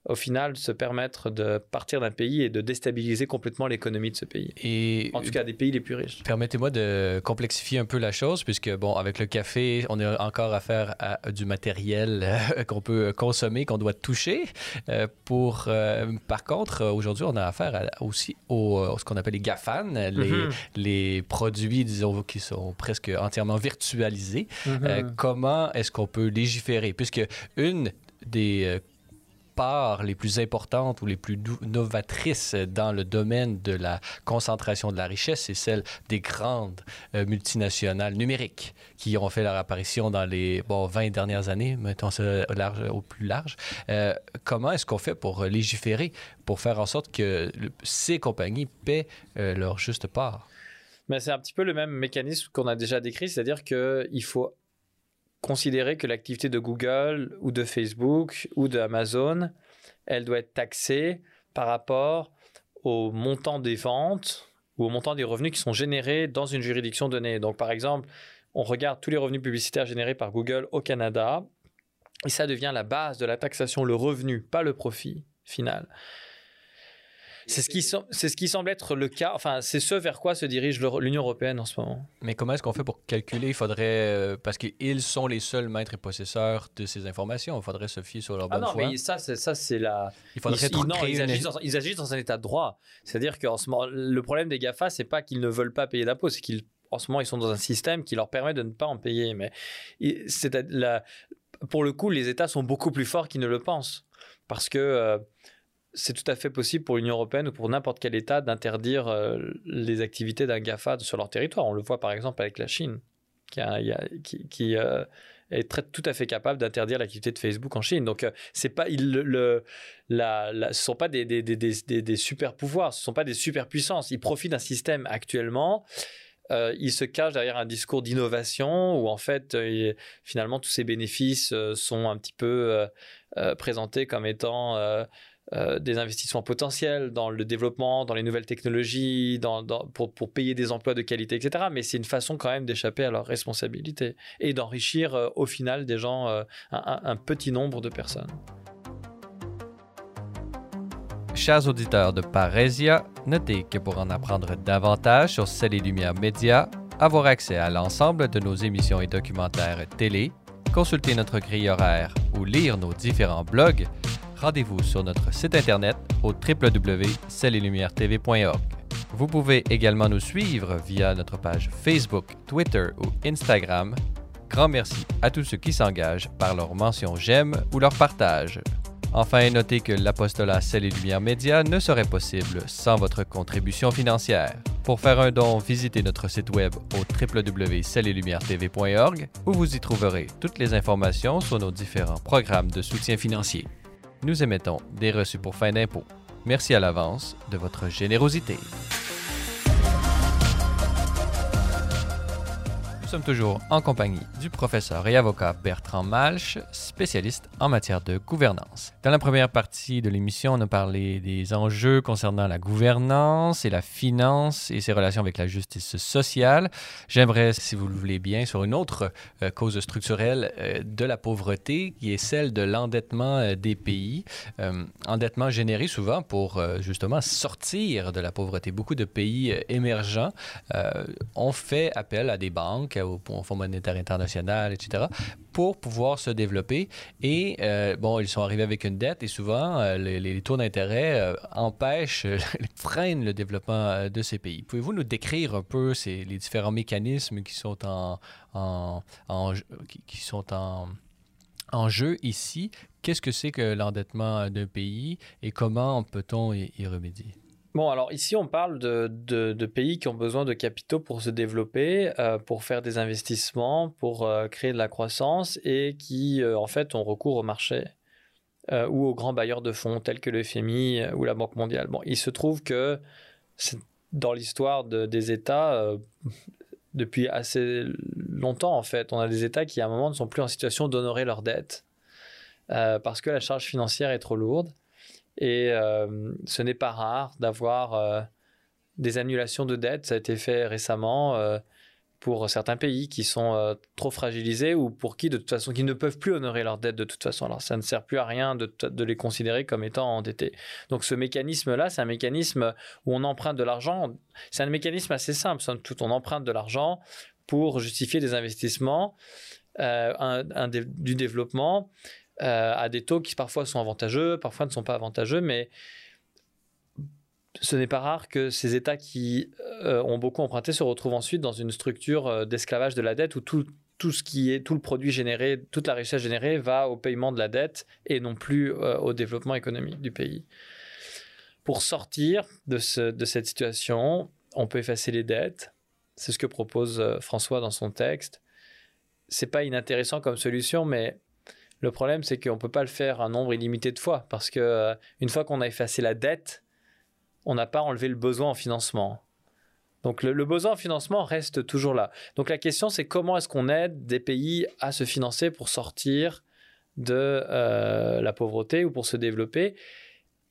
au final, se permettre de partir d'un pays et de déstabiliser complètement l'économie de ce pays. Et En tout cas, des pays les plus riches. Permettez-moi de complexifier un peu la chose, puisque, bon, avec le café, on a encore affaire à du matériel euh, qu'on peut consommer, qu'on doit toucher. Euh, pour, euh, par contre, aujourd'hui, on a affaire à- aussi au, euh, ce qu'on appelle les GAFAN, les, Mhm. les produits, disons, qui sont presque entièrement virtualisés. Euh, Mhm. comment est-ce qu'on peut légiférer? Puisque une des parts les plus importantes ou les plus novatrices dans le domaine de la concentration de la richesse, c'est celle des grandes euh, multinationales numériques qui ont fait leur apparition dans les bon, 20 dernières années, mettons ça au, plus large. Euh, comment est-ce qu'on fait pour légiférer, pour faire en sorte que ces compagnies paient euh, leur juste part? Mais c'est un petit peu le même mécanisme qu'on a déjà décrit, c'est-à-dire qu'il faut considérer que l'activité de Google ou de Facebook ou de Amazon, elle doit être taxée par rapport au montant des ventes ou au montant des revenus qui sont générés dans une juridiction donnée. Donc par exemple, on regarde tous les revenus publicitaires générés par Google au Canada et ça devient la base de la taxation, le revenu, pas le profit final. C'est ce, qui c'est ce qui semble être le cas, enfin, c'est ce vers quoi se dirige l'Union européenne en ce moment. Mais comment est-ce qu'on fait pour calculer? Il faudrait. Euh, parce qu'ils sont les seuls maîtres et possesseurs de ces informations. Il faudrait se fier sur leur ah bonne ah non, mais ça, c'est, ça, c'est la. Il faudrait ils, non, ils, agissent dans, ils, agissent dans, un état de droit. C'est-à-dire qu'en ce moment, le problème des GAFA, c'est pas qu'ils ne veulent pas payer d'impôts, c'est qu'ils en ce moment, ils sont dans un système qui leur permet de ne pas en payer. Mais c'est la, pour le coup, les États sont beaucoup plus forts qu'ils ne le pensent. Parce que euh, c'est tout à fait possible pour l'Union européenne ou pour n'importe quel État d'interdire euh, les activités d'un GAFA sur leur territoire. On le voit par exemple avec la Chine, qui, euh, est tout à fait capable d'interdire l'activité de Facebook en Chine. Donc, la, ce ne sont pas des, des, super pouvoirs, ce ne sont pas des super puissances. Ils profitent d'un système actuellement euh, il se cache derrière un discours d'innovation où en fait euh, finalement tous ces bénéfices euh, sont un petit peu présentés comme étant des investissements potentiels dans le développement, dans les nouvelles technologies, pour, payer des emplois de qualité, etc. Mais c'est une façon quand même d'échapper à leurs responsabilités et d'enrichir au final des gens, un petit nombre de personnes. Chers auditeurs de Parésia, notez que pour en apprendre davantage sur Celles et Média, avoir accès à l'ensemble de nos émissions et documentaires télé, consulter notre grille horaire ou lire nos différents blogs, rendez-vous sur notre site internet au www.cellesetlumières.tv.org. Vous pouvez également nous suivre via notre page Facebook, Twitter ou Instagram. Grand merci à tous ceux qui s'engagent par leur mention j'aime ou leur partage. Enfin, notez que l'apostolat Celle et Média ne serait possible sans votre contribution financière. Pour faire un don, visitez notre site web au www.cellelumière-tv.org où vous y trouverez toutes les informations sur nos différents programmes de soutien financier. Nous émettons des reçus pour fin d'impôt. Merci à l'avance de votre générosité. Sommes toujours en compagnie du professeur et avocat Bertrand Malch, spécialiste en matière de gouvernance. Dans la première partie de l'émission, on a parlé des enjeux concernant la gouvernance et la finance et ses relations avec la justice sociale. J'aimerais, si vous le voulez bien, sur une autre euh, cause structurelle euh, de la pauvreté, qui est celle de l'endettement euh, des pays. endettement généré souvent pour justement sortir de la pauvreté. Beaucoup de pays émergents ont fait appel à des banques au, Fonds monétaire international, etc., pour pouvoir se développer. Et euh, bon, ils sont arrivés avec une dette et souvent, euh, les, taux d'intérêt euh, empêchent, freinent le développement de ces pays. Pouvez-vous nous décrire un peu ces, les différents mécanismes qui sont en, en, qui, sont en, en jeu ici? Qu'est-ce que c'est que l'endettement d'un pays et comment peut-on y remédier? Bon, alors ici, on parle de, pays qui ont besoin de capitaux pour se développer, euh, pour faire des investissements, pour euh, créer de la croissance et qui, euh, en fait, ont recours au marché ou aux grands bailleurs de fonds tels que le FMI ou la Banque mondiale. Bon, il se trouve que dans l'histoire des États, depuis assez longtemps, en fait, on a des États qui, à un moment, ne sont plus en situation d'honorer leurs dettes parce que la charge financière est trop lourde. Et euh, ce n'est pas rare d'avoir euh, des annulations de dettes. Ça a été fait récemment euh, pour certains pays qui sont trop fragilisés ou pour qui, de toute façon, qui ne peuvent plus honorer leurs dettes de toute façon. Alors, ça ne sert plus à rien de, de les considérer comme étant endettés. Donc, ce mécanisme-là, c'est un mécanisme où on emprunte de l'argent. C'est un mécanisme assez simple. Tout, on emprunte de l'argent pour justifier des investissements, un, du développement euh, à des taux qui parfois sont avantageux, parfois ne sont pas avantageux, mais ce n'est pas rare que ces États qui euh, ont beaucoup emprunté se retrouvent ensuite dans une structure euh, d'esclavage de la dette où tout, tout ce qui est tout le produit généré, toute la richesse générée va au paiement de la dette et non plus au développement économique du pays. Pour sortir de, ce, de cette situation, on peut effacer les dettes. C'est ce que propose François dans son texte. C'est pas inintéressant comme solution, mais le problème, c'est qu'on ne peut pas le faire un nombre illimité de fois parce que euh, une fois qu'on a effacé la dette, on n'a pas enlevé le besoin en financement. Donc le, besoin en financement reste toujours là. Donc la question, c'est comment est-ce qu'on aide des pays à se financer pour sortir de euh, la pauvreté ou pour se développer.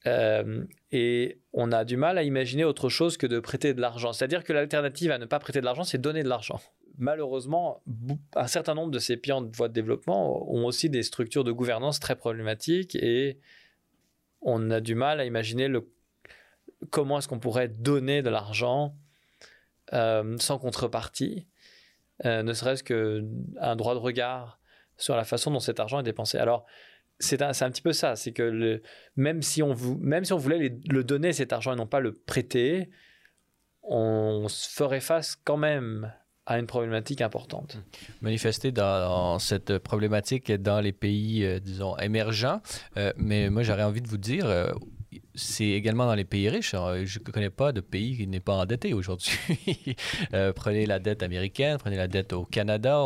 Euh, et on a du mal à imaginer autre chose que de prêter de l'argent. C'est-à-dire que l'alternative à ne pas prêter de l'argent, c'est donner de l'argent malheureusement, un certain nombre de ces pays en voie de développement ont aussi des structures de gouvernance très problématiques et on a du mal à imaginer comment est-ce qu'on pourrait donner de l'argent sans contrepartie, ne serait-ce qu'un droit de regard sur la façon dont cet argent est dépensé. Alors, c'est un, un, petit peu ça, c'est que même, si on voulait le donner cet argent et non pas le prêter, on ferait face quand même à une problématique importante. Manifester dans, cette problématique dans les pays, euh, disons, émergents. Euh, mais moi, j'aurais envie de vous dire, euh, c'est également dans les pays riches. je ne connais pas de pays qui n'est pas endetté aujourd'hui. prenez la dette américaine, prenez la dette au Canada.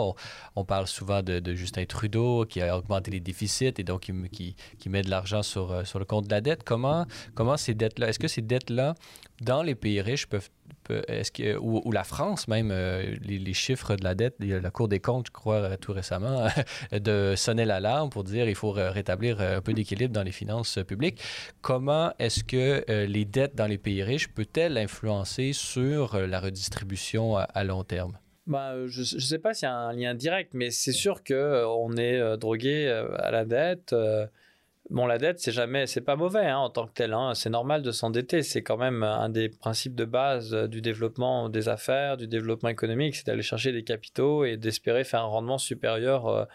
On, parle souvent de, Justin Trudeau qui a augmenté les déficits et donc qui, qui, met de l'argent sur, sur le compte de la dette. Comment, comment ces dettes-là, est-ce que ces dettes-là, dans les pays riches, peuvent est-ce que, ou, la France même, euh, les, chiffres de la dette, la Cour des comptes, je crois, euh, tout récemment, de sonner l'alarme pour dire il faut rétablir euh, un peu d'équilibre dans les finances publiques. Comment est-ce que les dettes dans les pays riches peut-elles influencer sur la redistribution à, long terme? Bah, je ne sais pas s'il y a un lien direct, mais c'est sûr qu'on est drogué à la dette. Bon, la dette, c'est jamais, c'est pas mauvais hein, en tant que tel. Hein. C'est normal de s'endetter. C'est quand même un des principes de base euh, du développement des affaires, du développement économique, c'est d'aller chercher des capitaux et d'espérer faire un rendement supérieur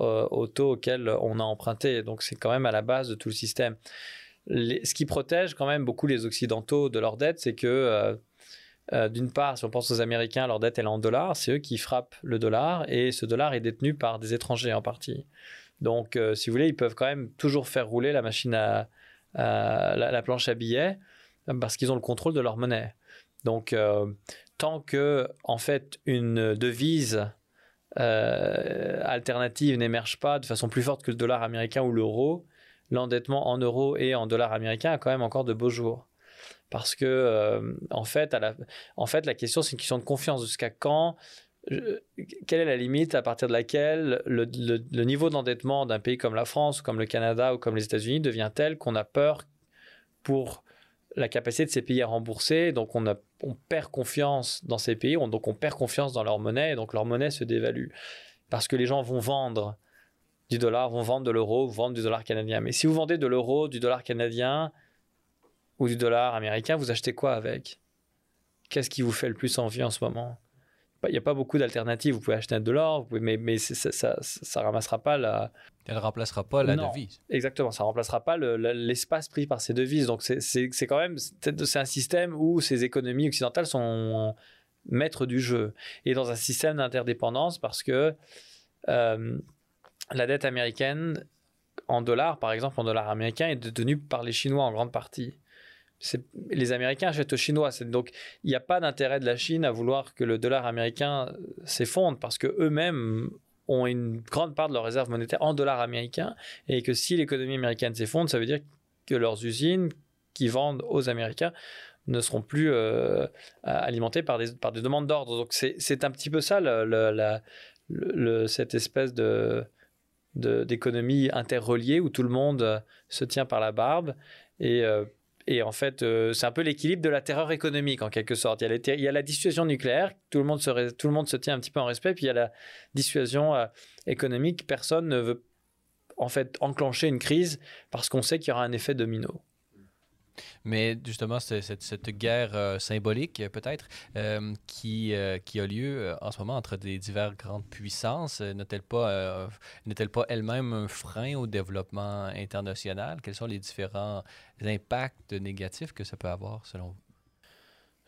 euh, au taux auquel on a emprunté. Donc, c'est quand même à la base de tout le système. ce qui protège quand même beaucoup les Occidentaux de leur dette, c'est que euh, d'une part, si on pense aux Américains, leur dette elle est en dollars, c'est eux qui frappent le dollar et ce dollar est détenu par des étrangers en partie. Donc, euh, si vous voulez, ils peuvent quand même toujours faire rouler la machine à, la, planche à billets parce qu'ils ont le contrôle de leur monnaie. Donc, euh, tant que, en fait, une devise euh, alternative n'émerge pas de façon plus forte que le dollar américain ou l'euro, l'endettement en euros et en dollars américains a quand même encore de beaux jours. Parce que, en, fait, en fait, la question, c'est une question de confiance. Jusqu'à quand quelle est la limite à partir de laquelle le, niveau d'endettement d'un pays comme la France, comme le Canada ou comme les États-Unis devient tel qu'on a peur pour la capacité de ces pays à rembourser, donc on, perd confiance dans ces pays, donc on perd confiance dans leur monnaie, et donc leur monnaie se dévalue. Parce que les gens vont vendre du dollar, vont vendre de l'euro, vendre du dollar canadien. Mais si vous vendez de l'euro, du dollar canadien ou du dollar américain, vous achetez quoi avec? Qu'est-ce qui vous fait le plus envie en ce moment? Il n'y a pas beaucoup d'alternatives. Vous pouvez acheter de l'or, mais, mais ça, ça, ramassera pas la. Elle remplacera pas la devise. Exactement, ça remplacera pas l'espace pris par ces devises. Donc c'est quand même c'est un système où ces économies occidentales sont maîtres du jeu et dans un système d'interdépendance parce que euh, la dette américaine en dollars, par exemple, en dollars américains, est détenue par les Chinois en grande partie les Américains achètent aux Chinois. Donc, il n'y a pas d'intérêt de la Chine à vouloir que le dollar américain s'effondre parce que eux-mêmes ont une grande part de leurs réserves monétaires en dollars américains et que si l'économie américaine s'effondre, ça veut dire que leurs usines qui vendent aux Américains ne seront plus euh, alimentées par des, demandes d'ordre. Donc, c'est un petit peu ça, cette espèce d'économie interreliée où tout le monde se tient par la barbe et euh, et en fait, euh, c'est un peu l'équilibre de la terreur économique en quelque sorte. Il y a, la dissuasion nucléaire, tout le, monde se, tout le monde se tient un petit peu en respect, puis il y a la dissuasion euh, économique. Personne ne veut en fait enclencher une crise parce qu'on sait qu'il y aura un effet domino. Mais justement, cette, guerre euh, symbolique, peut-être, euh, qui, euh, qui a lieu en ce moment entre des diverses grandes puissances, n'est-elle pas, n'est-elle pas elle-même un frein au développement international? Quels sont les différents impacts négatifs que ça peut avoir, selon vous?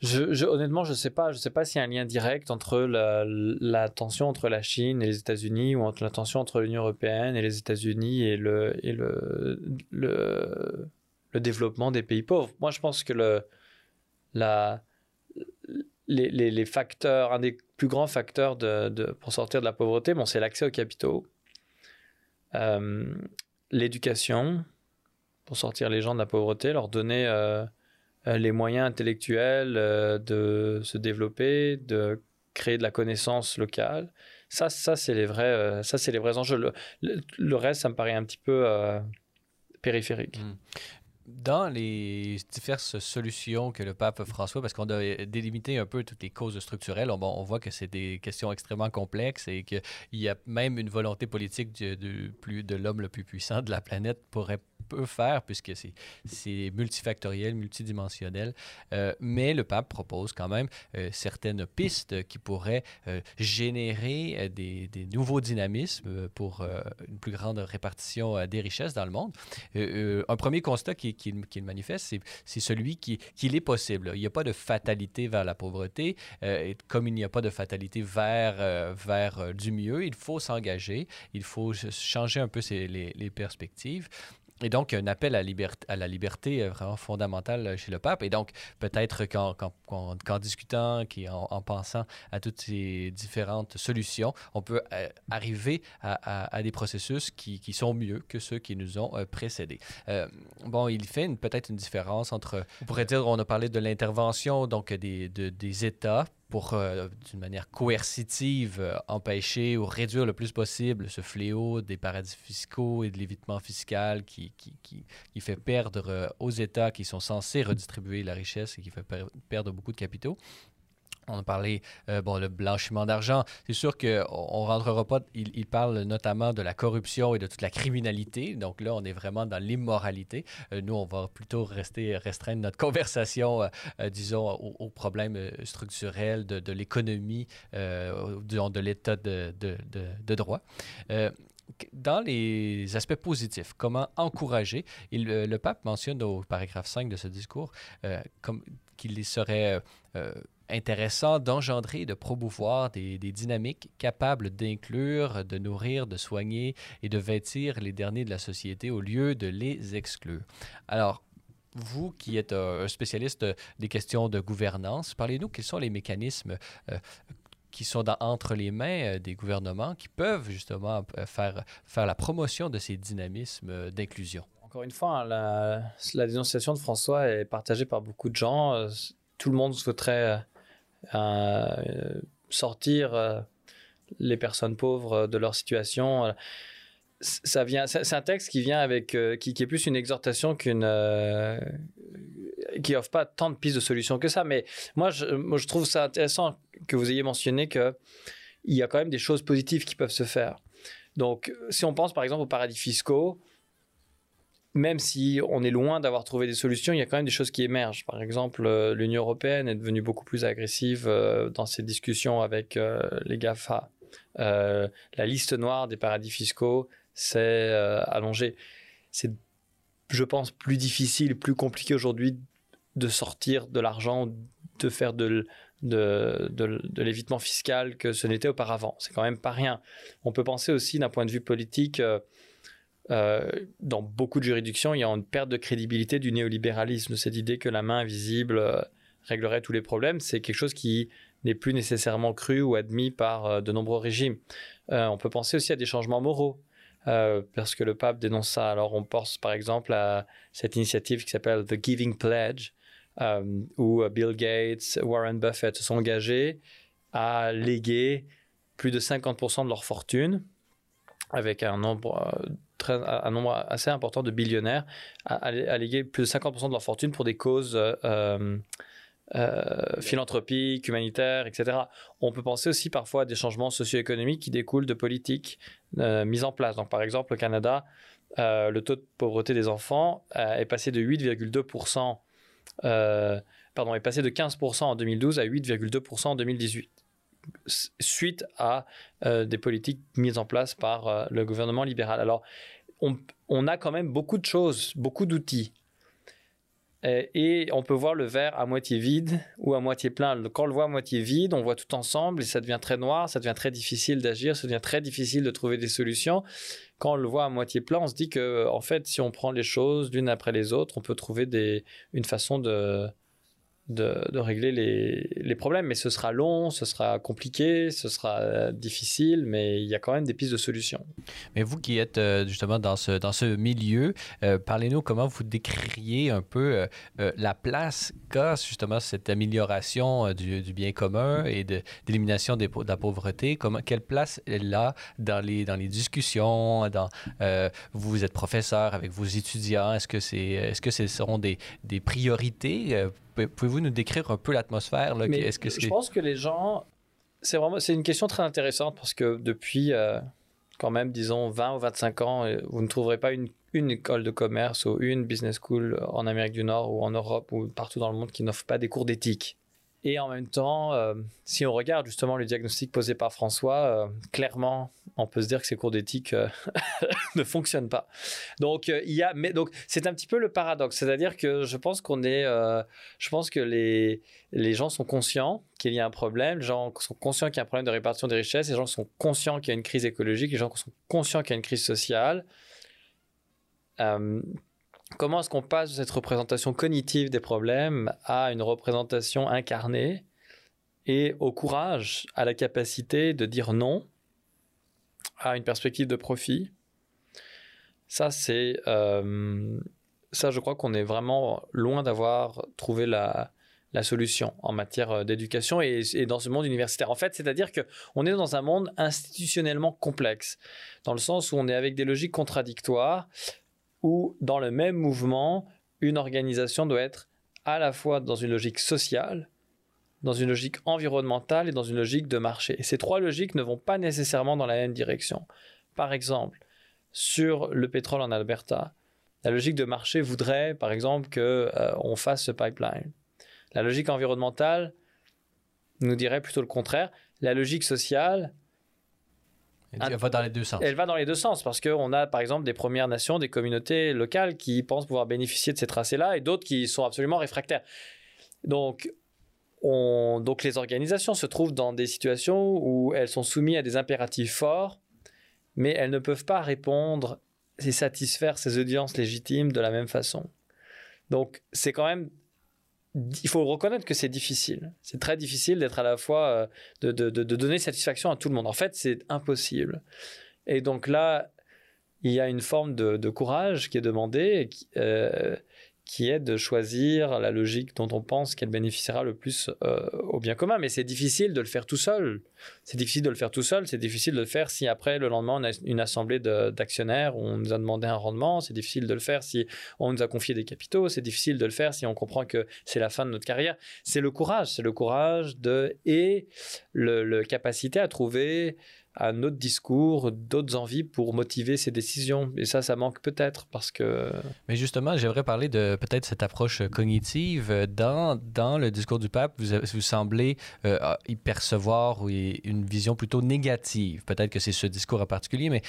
Je, honnêtement, je ne sais pas. Je sais pas s'il y a un lien direct entre la, tension entre la Chine et les États-Unis ou entre la tension entre l'Union européenne et les États-Unis et le, et le le développement des pays pauvres. Moi, je pense que le, la, les, les, facteurs, un des plus grands facteurs de, de, pour sortir de la pauvreté, bon, c'est l'accès aux capitaux, euh, l'éducation, pour sortir les gens de la pauvreté, leur donner euh, euh, les moyens intellectuels de se développer, de créer de la connaissance locale. Ça, ça c'est les vrais, ça c'est les vrais enjeux. Le, reste, ça me paraît un petit peu périphérique. Dans les diverses solutions que le pape François, parce qu'on a délimité un peu toutes les causes structurelles, on, voit que c'est des questions extrêmement complexes et qu'il y a même une volonté politique de, plus, de l'homme le plus puissant de la planète pourrait peut faire puisque c'est multifactoriel, multidimensionnel. Euh, mais le pape propose quand même euh, certaines pistes qui pourraient euh, générer des, nouveaux dynamismes pour une plus grande répartition des richesses dans le monde. un premier constat qu'il qui, qui manifeste, c'est celui qu'il est possible. Il n'y a pas de fatalité vers la pauvreté. et comme il n'y a pas de fatalité vers, vers du mieux, il faut s'engager, il faut changer un peu les perspectives. Et donc, un appel à, la liberté euh, vraiment fondamentale chez le pape. Et donc, peut-être qu'en discutant, en, pensant à toutes ces différentes solutions, on peut euh, arriver à, des processus qui, sont mieux que ceux qui nous ont euh, précédés. bon, il fait peut-être une différence entre, on pourrait dire, on a parlé de l'intervention donc des, des États pour, euh, d'une manière coercitive, euh, empêcher ou réduire le plus possible ce fléau des paradis fiscaux et de l'évitement fiscal qui, qui, qui, qui fait perdre euh, aux États qui sont censés redistribuer la richesse et qui fait perdre beaucoup de capitaux. On a parlé, euh, bon, le blanchiment d'argent. C'est sûr qu'on ne rentrera pas. Il, parle notamment de la corruption et de toute la criminalité. Donc là, on est vraiment dans l'immoralité. Euh, nous, on va plutôt rester restreindre notre conversation, euh, disons, aux, problèmes structurels de, l'économie, de, de l'état de, droit dans les aspects positifs, comment encourager, il, le pape mentionne au paragraphe 5 de ce discours qu'il serait intéressant d'engendrer, de promouvoir des, dynamiques capables d'inclure, de nourrir, de soigner et de vêtir les derniers de la société au lieu de les exclure. Alors, vous qui êtes un spécialiste des questions de gouvernance, parlez-nous quels sont les mécanismes euh, qui sont entre les mains euh, des gouvernements qui peuvent justement euh, faire, la promotion de ces dynamismes d'inclusion? Encore une fois, hein, la, dénonciation de François est partagée par beaucoup de gens. Tout le monde souhaiterait à euh, sortir euh, les personnes pauvres de leur situation. Ça vient, c'est un texte qui vient avec, euh, qui, est plus une exhortation qu'une, qui offre pas tant de pistes de solutions que ça. Mais moi, je, moi, je trouve ça intéressant que vous ayez mentionné que il y a quand même des choses positives qui peuvent se faire. Donc, si on pense par exemple aux paradis fiscaux, même si on est loin d'avoir trouvé des solutions, il y a quand même des choses qui émergent. Par exemple, euh, l'Union européenne est devenue beaucoup plus agressive euh, dans ses discussions avec euh, les GAFA. la liste noire des paradis fiscaux s'est allongée. C'est, je pense, plus difficile, plus compliqué aujourd'hui de sortir de l'argent, de faire de, de, de l'évitement fiscal que ce n'était auparavant. C'est quand même pas rien. On peut penser aussi d'un point de vue politique euh, dans beaucoup de juridictions, il y a une perte de crédibilité du néolibéralisme, cette idée que la main invisible euh, réglerait tous les problèmes. C'est quelque chose qui n'est plus nécessairement cru ou admis par euh, de nombreux régimes. on peut penser aussi à des changements moraux. parce que le pape dénonce ça. Alors on pense par exemple à cette initiative qui s'appelle The Giving Pledge, où Bill Gates, Warren Buffett se sont engagés à léguer plus de 50% de leur fortune avec un nombre un nombre assez important de billionnaires à, léguer plus de 50% de leur fortune pour des causes euh, euh, philanthropiques, humanitaires, etc. On peut penser aussi parfois à des changements socio-économiques qui découlent de politiques euh, mises en place. Donc, par exemple, au Canada, le taux de pauvreté des enfants est passé de 8,2%, pardon, est passé de 15% en 2012 à 8,2% en 2018 suite à euh, des politiques mises en place par euh, le gouvernement libéral. Alors, on, a quand même beaucoup de choses, beaucoup d'outils. Et, on peut voir le verre à moitié vide ou à moitié plein. Quand on le voit à moitié vide, on voit tout ensemble et ça devient très noir, ça devient très difficile d'agir, ça devient très difficile de trouver des solutions. Quand on le voit à moitié plein, on se dit que, en fait, si on prend les choses l'une après les autres, on peut trouver une façon de, de, régler les, problèmes. Mais ce sera long, ce sera compliqué, ce sera euh, difficile, mais il y a quand même des pistes de solutions. Mais vous qui êtes euh, justement dans ce, dans ce milieu, euh, parlez-nous comment vous décririez un peu la place qu'a justement cette amélioration du, bien commun et d'élimination de la pauvreté. Quelle place elle a dans les, dans les discussions? Vous êtes professeur avec vos étudiants? Est-ce que, c'est, est-ce que ce seront des, des priorités Pouvez-vous nous décrire un peu l'atmosphère Est-ce que Je pense que les gens, c'est vraiment, c'est une question très intéressante parce que depuis euh, quand même, disons 20 ou 25 ans, euh, vous ne trouverez pas une, une école de commerce ou une business school en Amérique du Nord ou en Europe ou partout dans le monde qui n'offre pas des cours d'éthique. Et en même temps, euh, si on regarde justement le diagnostic posé par François, euh, clairement, on peut se dire que ces cours d'éthique euh, ne fonctionnent pas. Donc, il y a, mais donc c'est un petit peu le paradoxe, c'est-à-dire que je pense qu'on est, je pense que les les gens sont conscients qu'il y a un problème, les gens sont conscients qu'il y a un problème de répartition des richesses, les gens sont conscients qu'il y a une crise écologique, les gens sont conscients qu'il y a une crise sociale. Comment est-ce qu'on passe de cette représentation cognitive des problèmes à une représentation incarnée et au courage, à la capacité de dire non à une perspective de profit? Ça, c'est. Euh, ça, je crois qu'on est vraiment loin d'avoir trouvé la, solution en matière d'éducation et, et, dans ce monde universitaire. En fait, c'est-à-dire qu'on est dans un monde institutionnellement complexe, dans le sens où on est avec des logiques contradictoires où dans le même mouvement, une organisation doit être à la fois dans une logique sociale, dans une logique environnementale et dans une logique de marché. Ces trois logiques ne vont pas nécessairement dans la même direction. Par exemple, sur le pétrole en Alberta, la logique de marché voudrait, par exemple, qu'on euh, fasse ce pipeline. La logique environnementale nous dirait plutôt le contraire. La logique sociale elle va dans les deux sens. Elle va dans les deux sens parce qu'on a par exemple des Premières Nations, des communautés locales qui pensent pouvoir bénéficier de ces tracés-là et d'autres qui sont absolument réfractaires. Donc, on, donc les organisations se trouvent dans des situations où elles sont soumises à des impératifs forts, mais elles ne peuvent pas répondre et satisfaire ces audiences légitimes de la même façon. Donc c'est quand même il faut reconnaître que c'est difficile. C'est très difficile d'être à la fois, euh, de, donner satisfaction à tout le monde. En fait, c'est impossible. Et donc là, il y a une forme de, courage qui est demandée, euh, qui est de choisir la logique dont on pense qu'elle bénéficiera le plus euh, au bien commun. Mais c'est difficile de le faire tout seul. C'est difficile de le faire tout seul. C'est difficile de le faire si après, le lendemain, on a une assemblée d'actionnaires où on nous a demandé un rendement. C'est difficile de le faire si on nous a confié des capitaux. C'est difficile de le faire si on comprend que c'est la fin de notre carrière. C'est le courage. C'est le courage de et le, le capacité à trouver un autre discours, d'autres envies pour motiver ces décisions. Et ça, ça manque peut-être parce que... Mais justement, j'aimerais parler de peut-être cette approche cognitive. Dans, dans le discours du pape, vous, vous semblez euh, y percevoir une vision plutôt négative. Peut-être que c'est ce discours en particulier, mais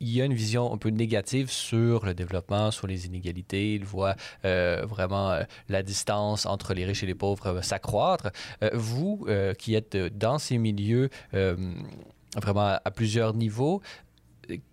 il y a une vision un peu négative sur le développement, sur les inégalités. Il voit euh, vraiment euh, la distance entre les riches et les pauvres s'accroître. vous, qui êtes dans ces milieux vraiment à plusieurs niveaux.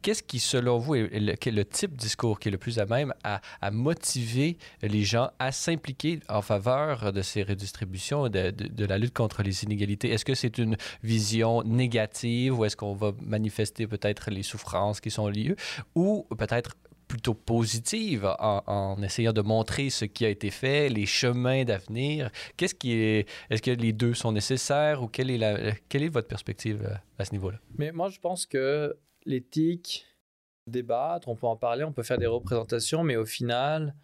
Qu'est-ce qui, selon vous, est le, le, type de discours qui est le plus à même à, motiver les gens à s'impliquer en faveur de ces redistributions, de, de, la lutte contre les inégalités? Est-ce que c'est une vision négative ou est-ce qu'on va manifester peut-être les souffrances qui sont liées? Ou peut-être plutôt positive en, essayant de montrer ce qui a été fait, les chemins d'avenir. Qu'est-ce qui est est-ce que les deux sont nécessaires ou quelle est la quelle est votre perspective euh, à ce niveau-là? Mais moi je pense que l'éthique débattre, on peut en parler, on peut faire des représentations mais au final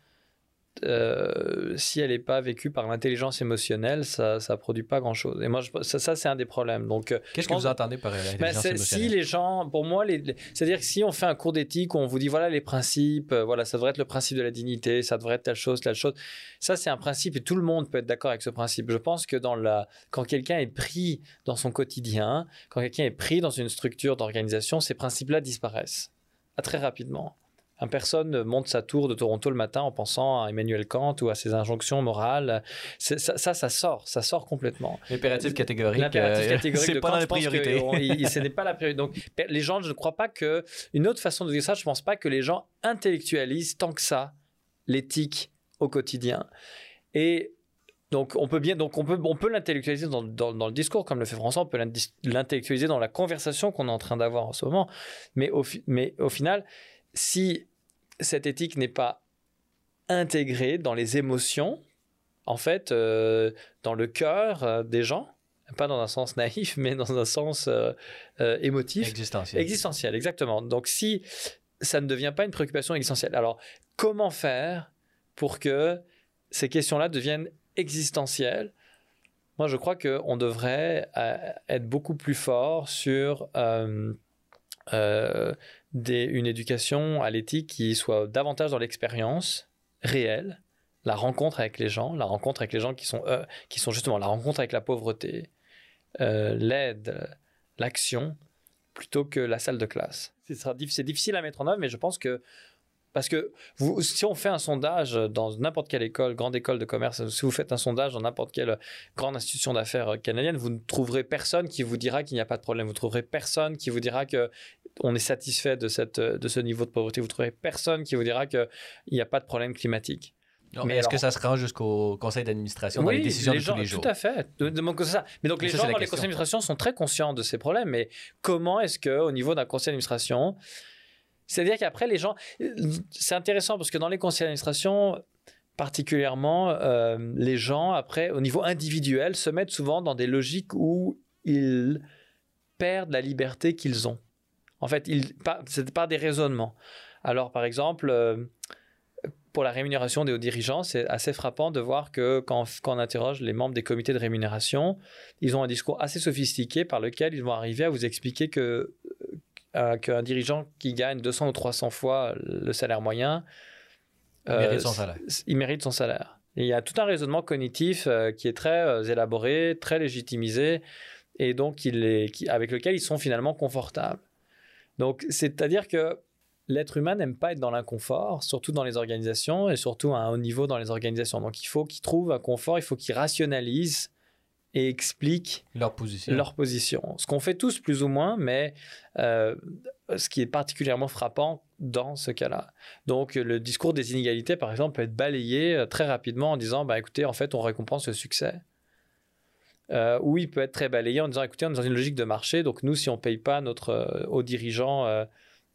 euh, si elle n'est pas vécue par l'intelligence émotionnelle, ça ne produit pas grand-chose. Et moi, ça, ça c'est un des problèmes. Donc, euh, Qu'est-ce que vous entendez par l'intelligence ben, émotionnelle Si les gens, pour moi, les, c'est-à-dire que si on fait un cours d'éthique où on vous dit, voilà les principes, euh, voilà, ça devrait être le principe de la dignité, ça devrait être telle chose, telle chose, ça c'est un principe et tout le monde peut être d'accord avec ce principe. Je pense que dans la, quand quelqu'un est pris dans son quotidien, quand quelqu'un est pris dans une structure d'organisation, ces principes-là disparaissent très rapidement. Un personne monte sa tour de Toronto le matin en pensant à Emmanuel Kant ou à ses injonctions morales. Ça, ça, ça, sort, ça sort complètement. L'impératif catégorique. L'impératif euh, catégorique c'est pas la priorité. ce n'est pas la priorité. Donc, les gens, je ne crois pas que. Une autre façon de dire ça, je ne pense pas que les gens intellectualisent tant que ça l'éthique au quotidien. Et donc on peut bien, donc on peut, on peut l'intellectualiser dans, dans, le discours comme le fait François, on peut l'intellectualiser dans la conversation qu'on est en train d'avoir en ce moment. Mais au, mais au final, si cette éthique n'est pas intégrée dans les émotions, en fait, euh, dans le cœur euh, des gens, pas dans un sens naïf, mais dans un sens euh, émotif. Existentiel. Existentiel, exactement. Donc si ça ne devient pas une préoccupation existentielle, alors comment faire pour que ces questions-là deviennent existentielles? Moi, je crois qu'on devrait être beaucoup plus fort sur une éducation à l'éthique qui soit davantage dans l'expérience réelle, la rencontre avec les gens, la rencontre avec les gens qui sont, euh, qui sont justement la rencontre avec la pauvreté, euh, l'aide, l'action, plutôt que la salle de classe. C'est difficile à mettre en œuvre, mais je pense que parce que si on fait un sondage dans n'importe quelle école, grande école de commerce, si vous faites un sondage dans n'importe quelle grande institution d'affaires canadienne, vous ne trouverez personne qui vous dira qu'il n'y a pas de problème. Vous trouverez personne qui vous dira que on est satisfait de, cette, de ce niveau de pauvreté. Vous trouverez personne qui vous dira qu'il n'y a pas de problème climatique. mais, est-ce que ça se rend jusqu'au conseil d'administration dans les décisions de tous les jours? Tout à fait. ça. Mais donc, les gens dans les conseils d'administration sont très conscients de ces problèmes. Mais comment est-ce qu'au niveau d'un conseil d'administration, c'est-à-dire qu'après, les gens. C'est intéressant parce que dans les conseils d'administration, particulièrement, euh, les gens, après, au niveau individuel, se mettent souvent dans des logiques où ils perdent la liberté qu'ils ont. En fait, c'est par des raisonnements. Alors, par exemple, euh, pour la rémunération des hauts dirigeants, c'est assez frappant de voir que quand, quand, on interroge les membres des comités de rémunération, ils ont un discours assez sophistiqué par lequel ils vont arriver à vous expliquer que euh, qu'un dirigeant qui gagne 200 ou 300 fois le salaire moyen, il mérite euh, son salaire. Il mérite son salaire. il y a tout un raisonnement cognitif euh, qui est très élaboré, très légitimisé, et donc il est, avec lequel ils sont finalement confortables. Donc, c'est-à-dire que l'être humain n'aime pas être dans l'inconfort, surtout dans les organisations et surtout à un haut niveau dans les organisations. Donc, il faut qu'il trouve un confort, il faut qu'il rationalise et expliquent leur position. Leur position. Ce qu'on fait tous plus ou moins, mais euh, ce qui est particulièrement frappant dans ce cas-là. Donc le discours des inégalités, par exemple, peut être balayé euh, très rapidement en disant, bah, écoutez, en fait, on récompense le succès. Euh, ou il peut être très balayé en disant, écoutez, on est dans une logique de marché, donc nous, si on ne paye pas notre haut dirigeant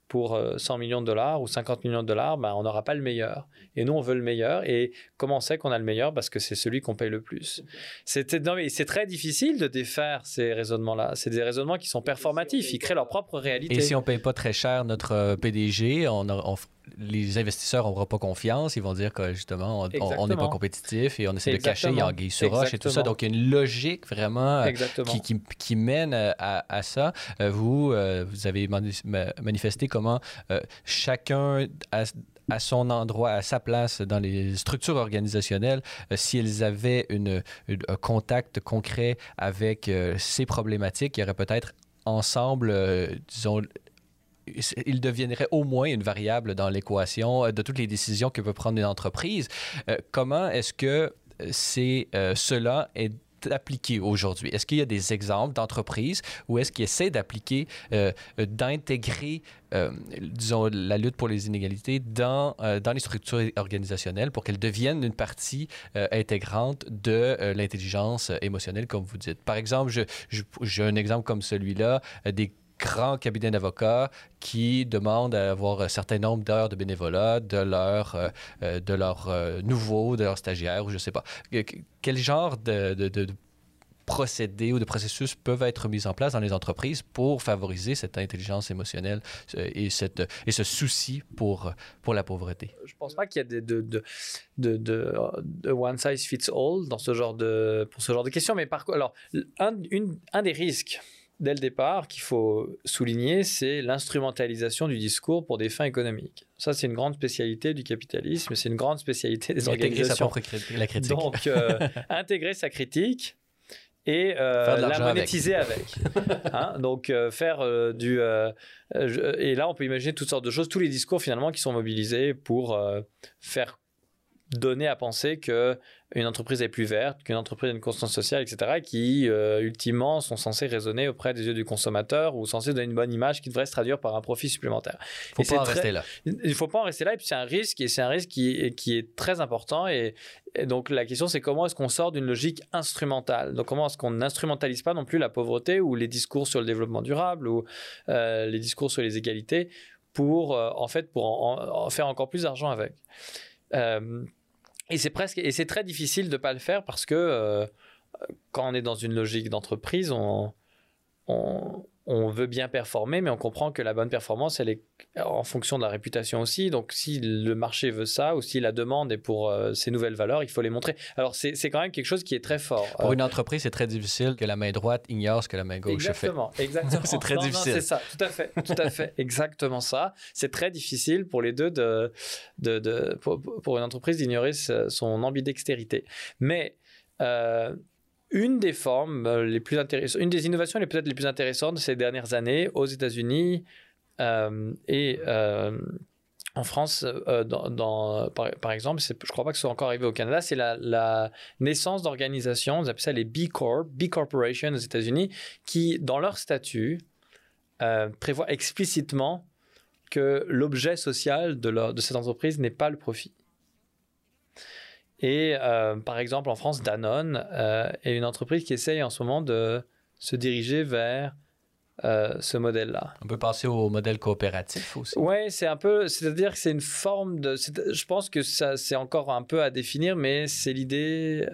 pour 100 euh, millions de dollars ou 50 millions de dollars, ben, on n'aura pas le meilleur. Et nous, on veut le meilleur. Et comment on sait qu'on a le meilleur? Parce que c'est celui qu'on paye le plus. C'est très difficile de défaire ces raisonnements-là. C'est des raisonnements qui sont performatifs. Ils créent leur propre réalité. Et si on ne paye pas très cher notre euh, PDG, on, on, les investisseurs n'auront pas confiance. Ils vont dire que justement, on n'est pas compétitif et on essaie de cacher Guy sur roche et tout ça. Donc, il y a une logique vraiment euh, qui, qui, mène euh, à, ça. Euh, vous, vous avez manifesté comment chacun à son endroit, à sa place dans les structures organisationnelles, s'ils avaient une, un contact concret avec ces problématiques, il y aurait peut-être ensemble, disons, il deviendrait au moins une variable dans l'équation euh, de toutes les décisions que peut prendre une entreprise. Euh, comment est-ce que euh, c'est cela est appliqué aujourd'hui? Est-ce qu'il y a des exemples d'entreprises où est-ce qu'ils essaient d'appliquer, d'intégrer, disons, la lutte pour les inégalités dans, dans les structures organisationnelles pour qu'elles deviennent une partie intégrante de l'intelligence émotionnelle, comme vous dites? Par exemple, j'ai un exemple comme celui-là, des grands cabinets d'avocats qui demandent à avoir un certain nombre d'heures de bénévolat de leurs euh, euh, de leurs euh, nouveaux, de leurs stagiaires, ou je ne sais pas. Quel genre de, de, procédés ou de processus peuvent être mis en place dans les entreprises pour favoriser cette intelligence émotionnelle et, cette, et ce souci pour, pour la pauvreté? Je pense pas qu'il y ait de, de, de, de, one size fits all dans ce genre de, pour ce genre de questions, mais par alors, un, un des risques dès le départ qu'il faut souligner, c'est l'instrumentalisation du discours pour des fins économiques. Ça, c'est une grande spécialité du capitalisme, c'est une grande spécialité des organisations. Intégrer sa propre la critique. Donc, euh, intégrer sa critique et euh, la monétiser avec. Hein, donc, euh, faire du... et là, on peut imaginer toutes sortes de choses, tous les discours finalement qui sont mobilisés pour faire donner à penser que une entreprise est plus verte, qu'une entreprise a une constance sociale, etc., qui euh, ultimement sont censés résonner auprès des yeux du consommateur ou censés donner une bonne image qui devrait se traduire par un profit supplémentaire. Il faut pas en rester là. Il ne faut pas en rester là et puis c'est un risque et c'est un risque qui, qui est très important et, donc la question c'est comment est-ce qu'on sort d'une logique instrumentale? Donc comment est-ce qu'on n'instrumentalise pas non plus la pauvreté ou les discours sur le développement durable ou euh, les discours sur les égalités pour euh, en fait pour en, faire encore plus d'argent avec? Et c'est presque et c'est très difficile de pas le faire parce que euh, quand on est dans une logique d'entreprise, on, on, on veut bien performer, mais on comprend que la bonne performance, elle est en fonction de la réputation aussi. Donc, si le marché veut ça ou si la demande est pour euh, ces nouvelles valeurs, il faut les montrer. Alors, c'est quand même quelque chose qui est très fort. Pour une entreprise, c'est très difficile que la main droite ignore ce que la main gauche exactement, fait. Exactement. c'est très difficile. C'est ça, tout à fait. Tout à fait. exactement ça. C'est très difficile pour les deux de, de, de pour, une entreprise d'ignorer son ambidextérité. Mais. Euh, une des formes euh, les plus intéressantes, une des innovations les peut-être les plus intéressantes de ces dernières années aux États-Unis euh, et euh, en France, par, exemple, je ne crois pas que ce soit encore arrivé au Canada, c'est la, naissance d'organisations, on appelle ça les B Corp, B Corporation aux États-Unis, qui, dans leur statut, prévoient explicitement que l'objet social de cette entreprise n'est pas le profit. Et euh, par exemple, en France, Danone euh, est une entreprise qui essaye en ce moment de se diriger vers euh, ce modèle-là. On peut passer au modèle coopératif aussi. Oui, c'est un peu, c'est-à-dire que c'est une forme de, je pense que ça, c'est encore un peu à définir, mais c'est l'idée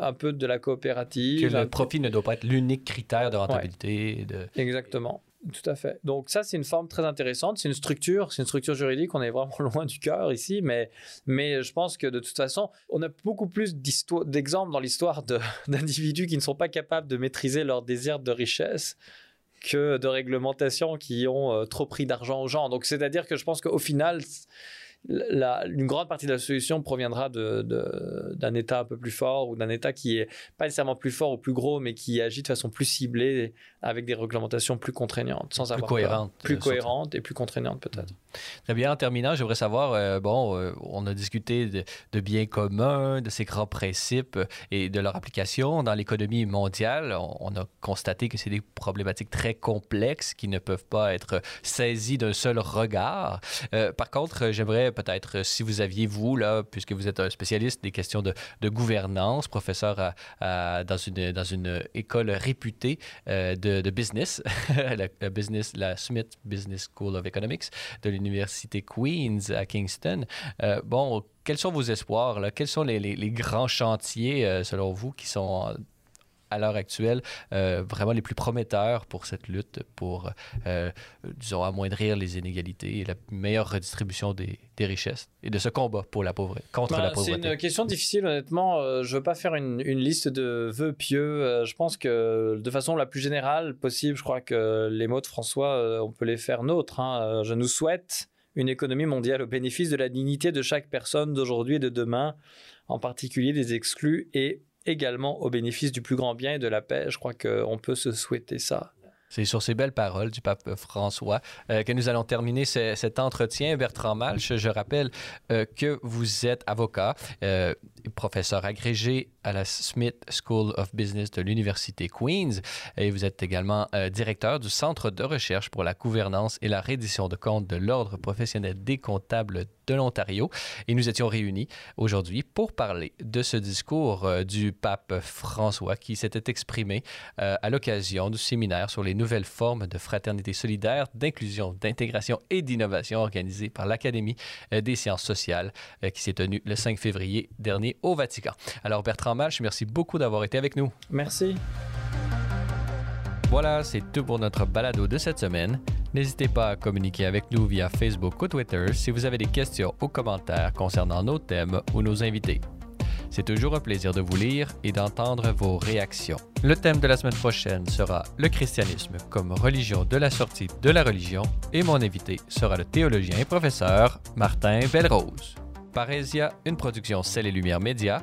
un peu de la coopérative. Que le profit ne doit pas être l'unique critère de rentabilité. De... Exactement. Tout à fait. Donc ça, c'est une forme très intéressante. C'est une structure, c'est une structure juridique. On est vraiment loin du cœur ici, mais, mais je pense que de toute façon, on a beaucoup plus d'exemples dans l'histoire d'individus qui ne sont pas capables de maîtriser leur désir de richesse que de réglementations qui ont euh, trop pris d'argent aux gens. Donc c'est-à-dire que je pense qu'au final, une grande partie de la solution proviendra d'un État un peu plus fort ou d'un État qui est pas nécessairement plus fort ou plus gros, mais qui agit de façon plus ciblée avec des réglementations plus contraignantes, sans plus avoir cohérentes, plus euh, cohérentes et plus contraignantes peut-être. Très bien. En terminant, j'aimerais savoir, euh, bon, euh, on a discuté de, de, biens communs, de ces grands principes et de leur application dans l'économie mondiale. On, a constaté que c'est des problématiques très complexes qui ne peuvent pas être saisies d'un seul regard. par contre, j'aimerais peut-être, si vous aviez, vous, là, puisque vous êtes un spécialiste des questions de, gouvernance, professeur dans, une, école réputée de de, business, la, business, la Smith Business School of Economics de l'Université Queen's à Kingston. Euh, bon, quels sont vos espoirs? Là? Quels sont les, grands chantiers, euh, selon vous, qui sont à l'heure actuelle euh, vraiment les plus prometteurs pour cette lutte, pour, euh, disons, amoindrir les inégalités et la meilleure redistribution des, des richesses et de ce combat pour la pauvreté, contre bah, la pauvreté. C'est une question difficile, honnêtement. Euh, je ne veux pas faire une, une, liste de vœux pieux. je pense que de façon la plus générale possible, je crois que les mots de François, on peut les faire nôtres. Hein. Je nous souhaite une économie mondiale au bénéfice de la dignité de chaque personne d'aujourd'hui et de demain, en particulier des exclus et également au bénéfice du plus grand bien et de la paix. Je crois qu'on peut se souhaiter ça. C'est sur ces belles paroles du pape François euh, que nous allons terminer cet entretien. Bertrand Malch, je rappelle euh, que vous êtes avocat, euh, professeur agrégé à la Smith School of Business de l'Université Queen's et vous êtes également directeur du Centre de recherche pour la gouvernance et la reddition de comptes de l'Ordre professionnel des comptables de l'Ontario. Et nous étions réunis aujourd'hui pour parler de ce discours du pape François qui s'était exprimé à l'occasion du séminaire sur les nouvelles formes de fraternité solidaire, d'inclusion, d'intégration et d'innovation organisée par l'Académie euh, des sciences sociales euh, qui s'est tenue le 5 février dernier au Vatican. Alors Bertrand Merci beaucoup d'avoir été avec nous. Merci. Voilà, c'est tout pour notre balado de cette semaine. N'hésitez pas à communiquer avec nous via Facebook ou Twitter si vous avez des questions ou commentaires concernant nos thèmes ou nos invités. C'est toujours un plaisir de vous lire et d'entendre vos réactions. Le thème de la semaine prochaine sera le christianisme comme religion de la sortie de la religion et mon invité sera le théologien et professeur Martin Belrose. Parésia, une production Celle et Lumière Média.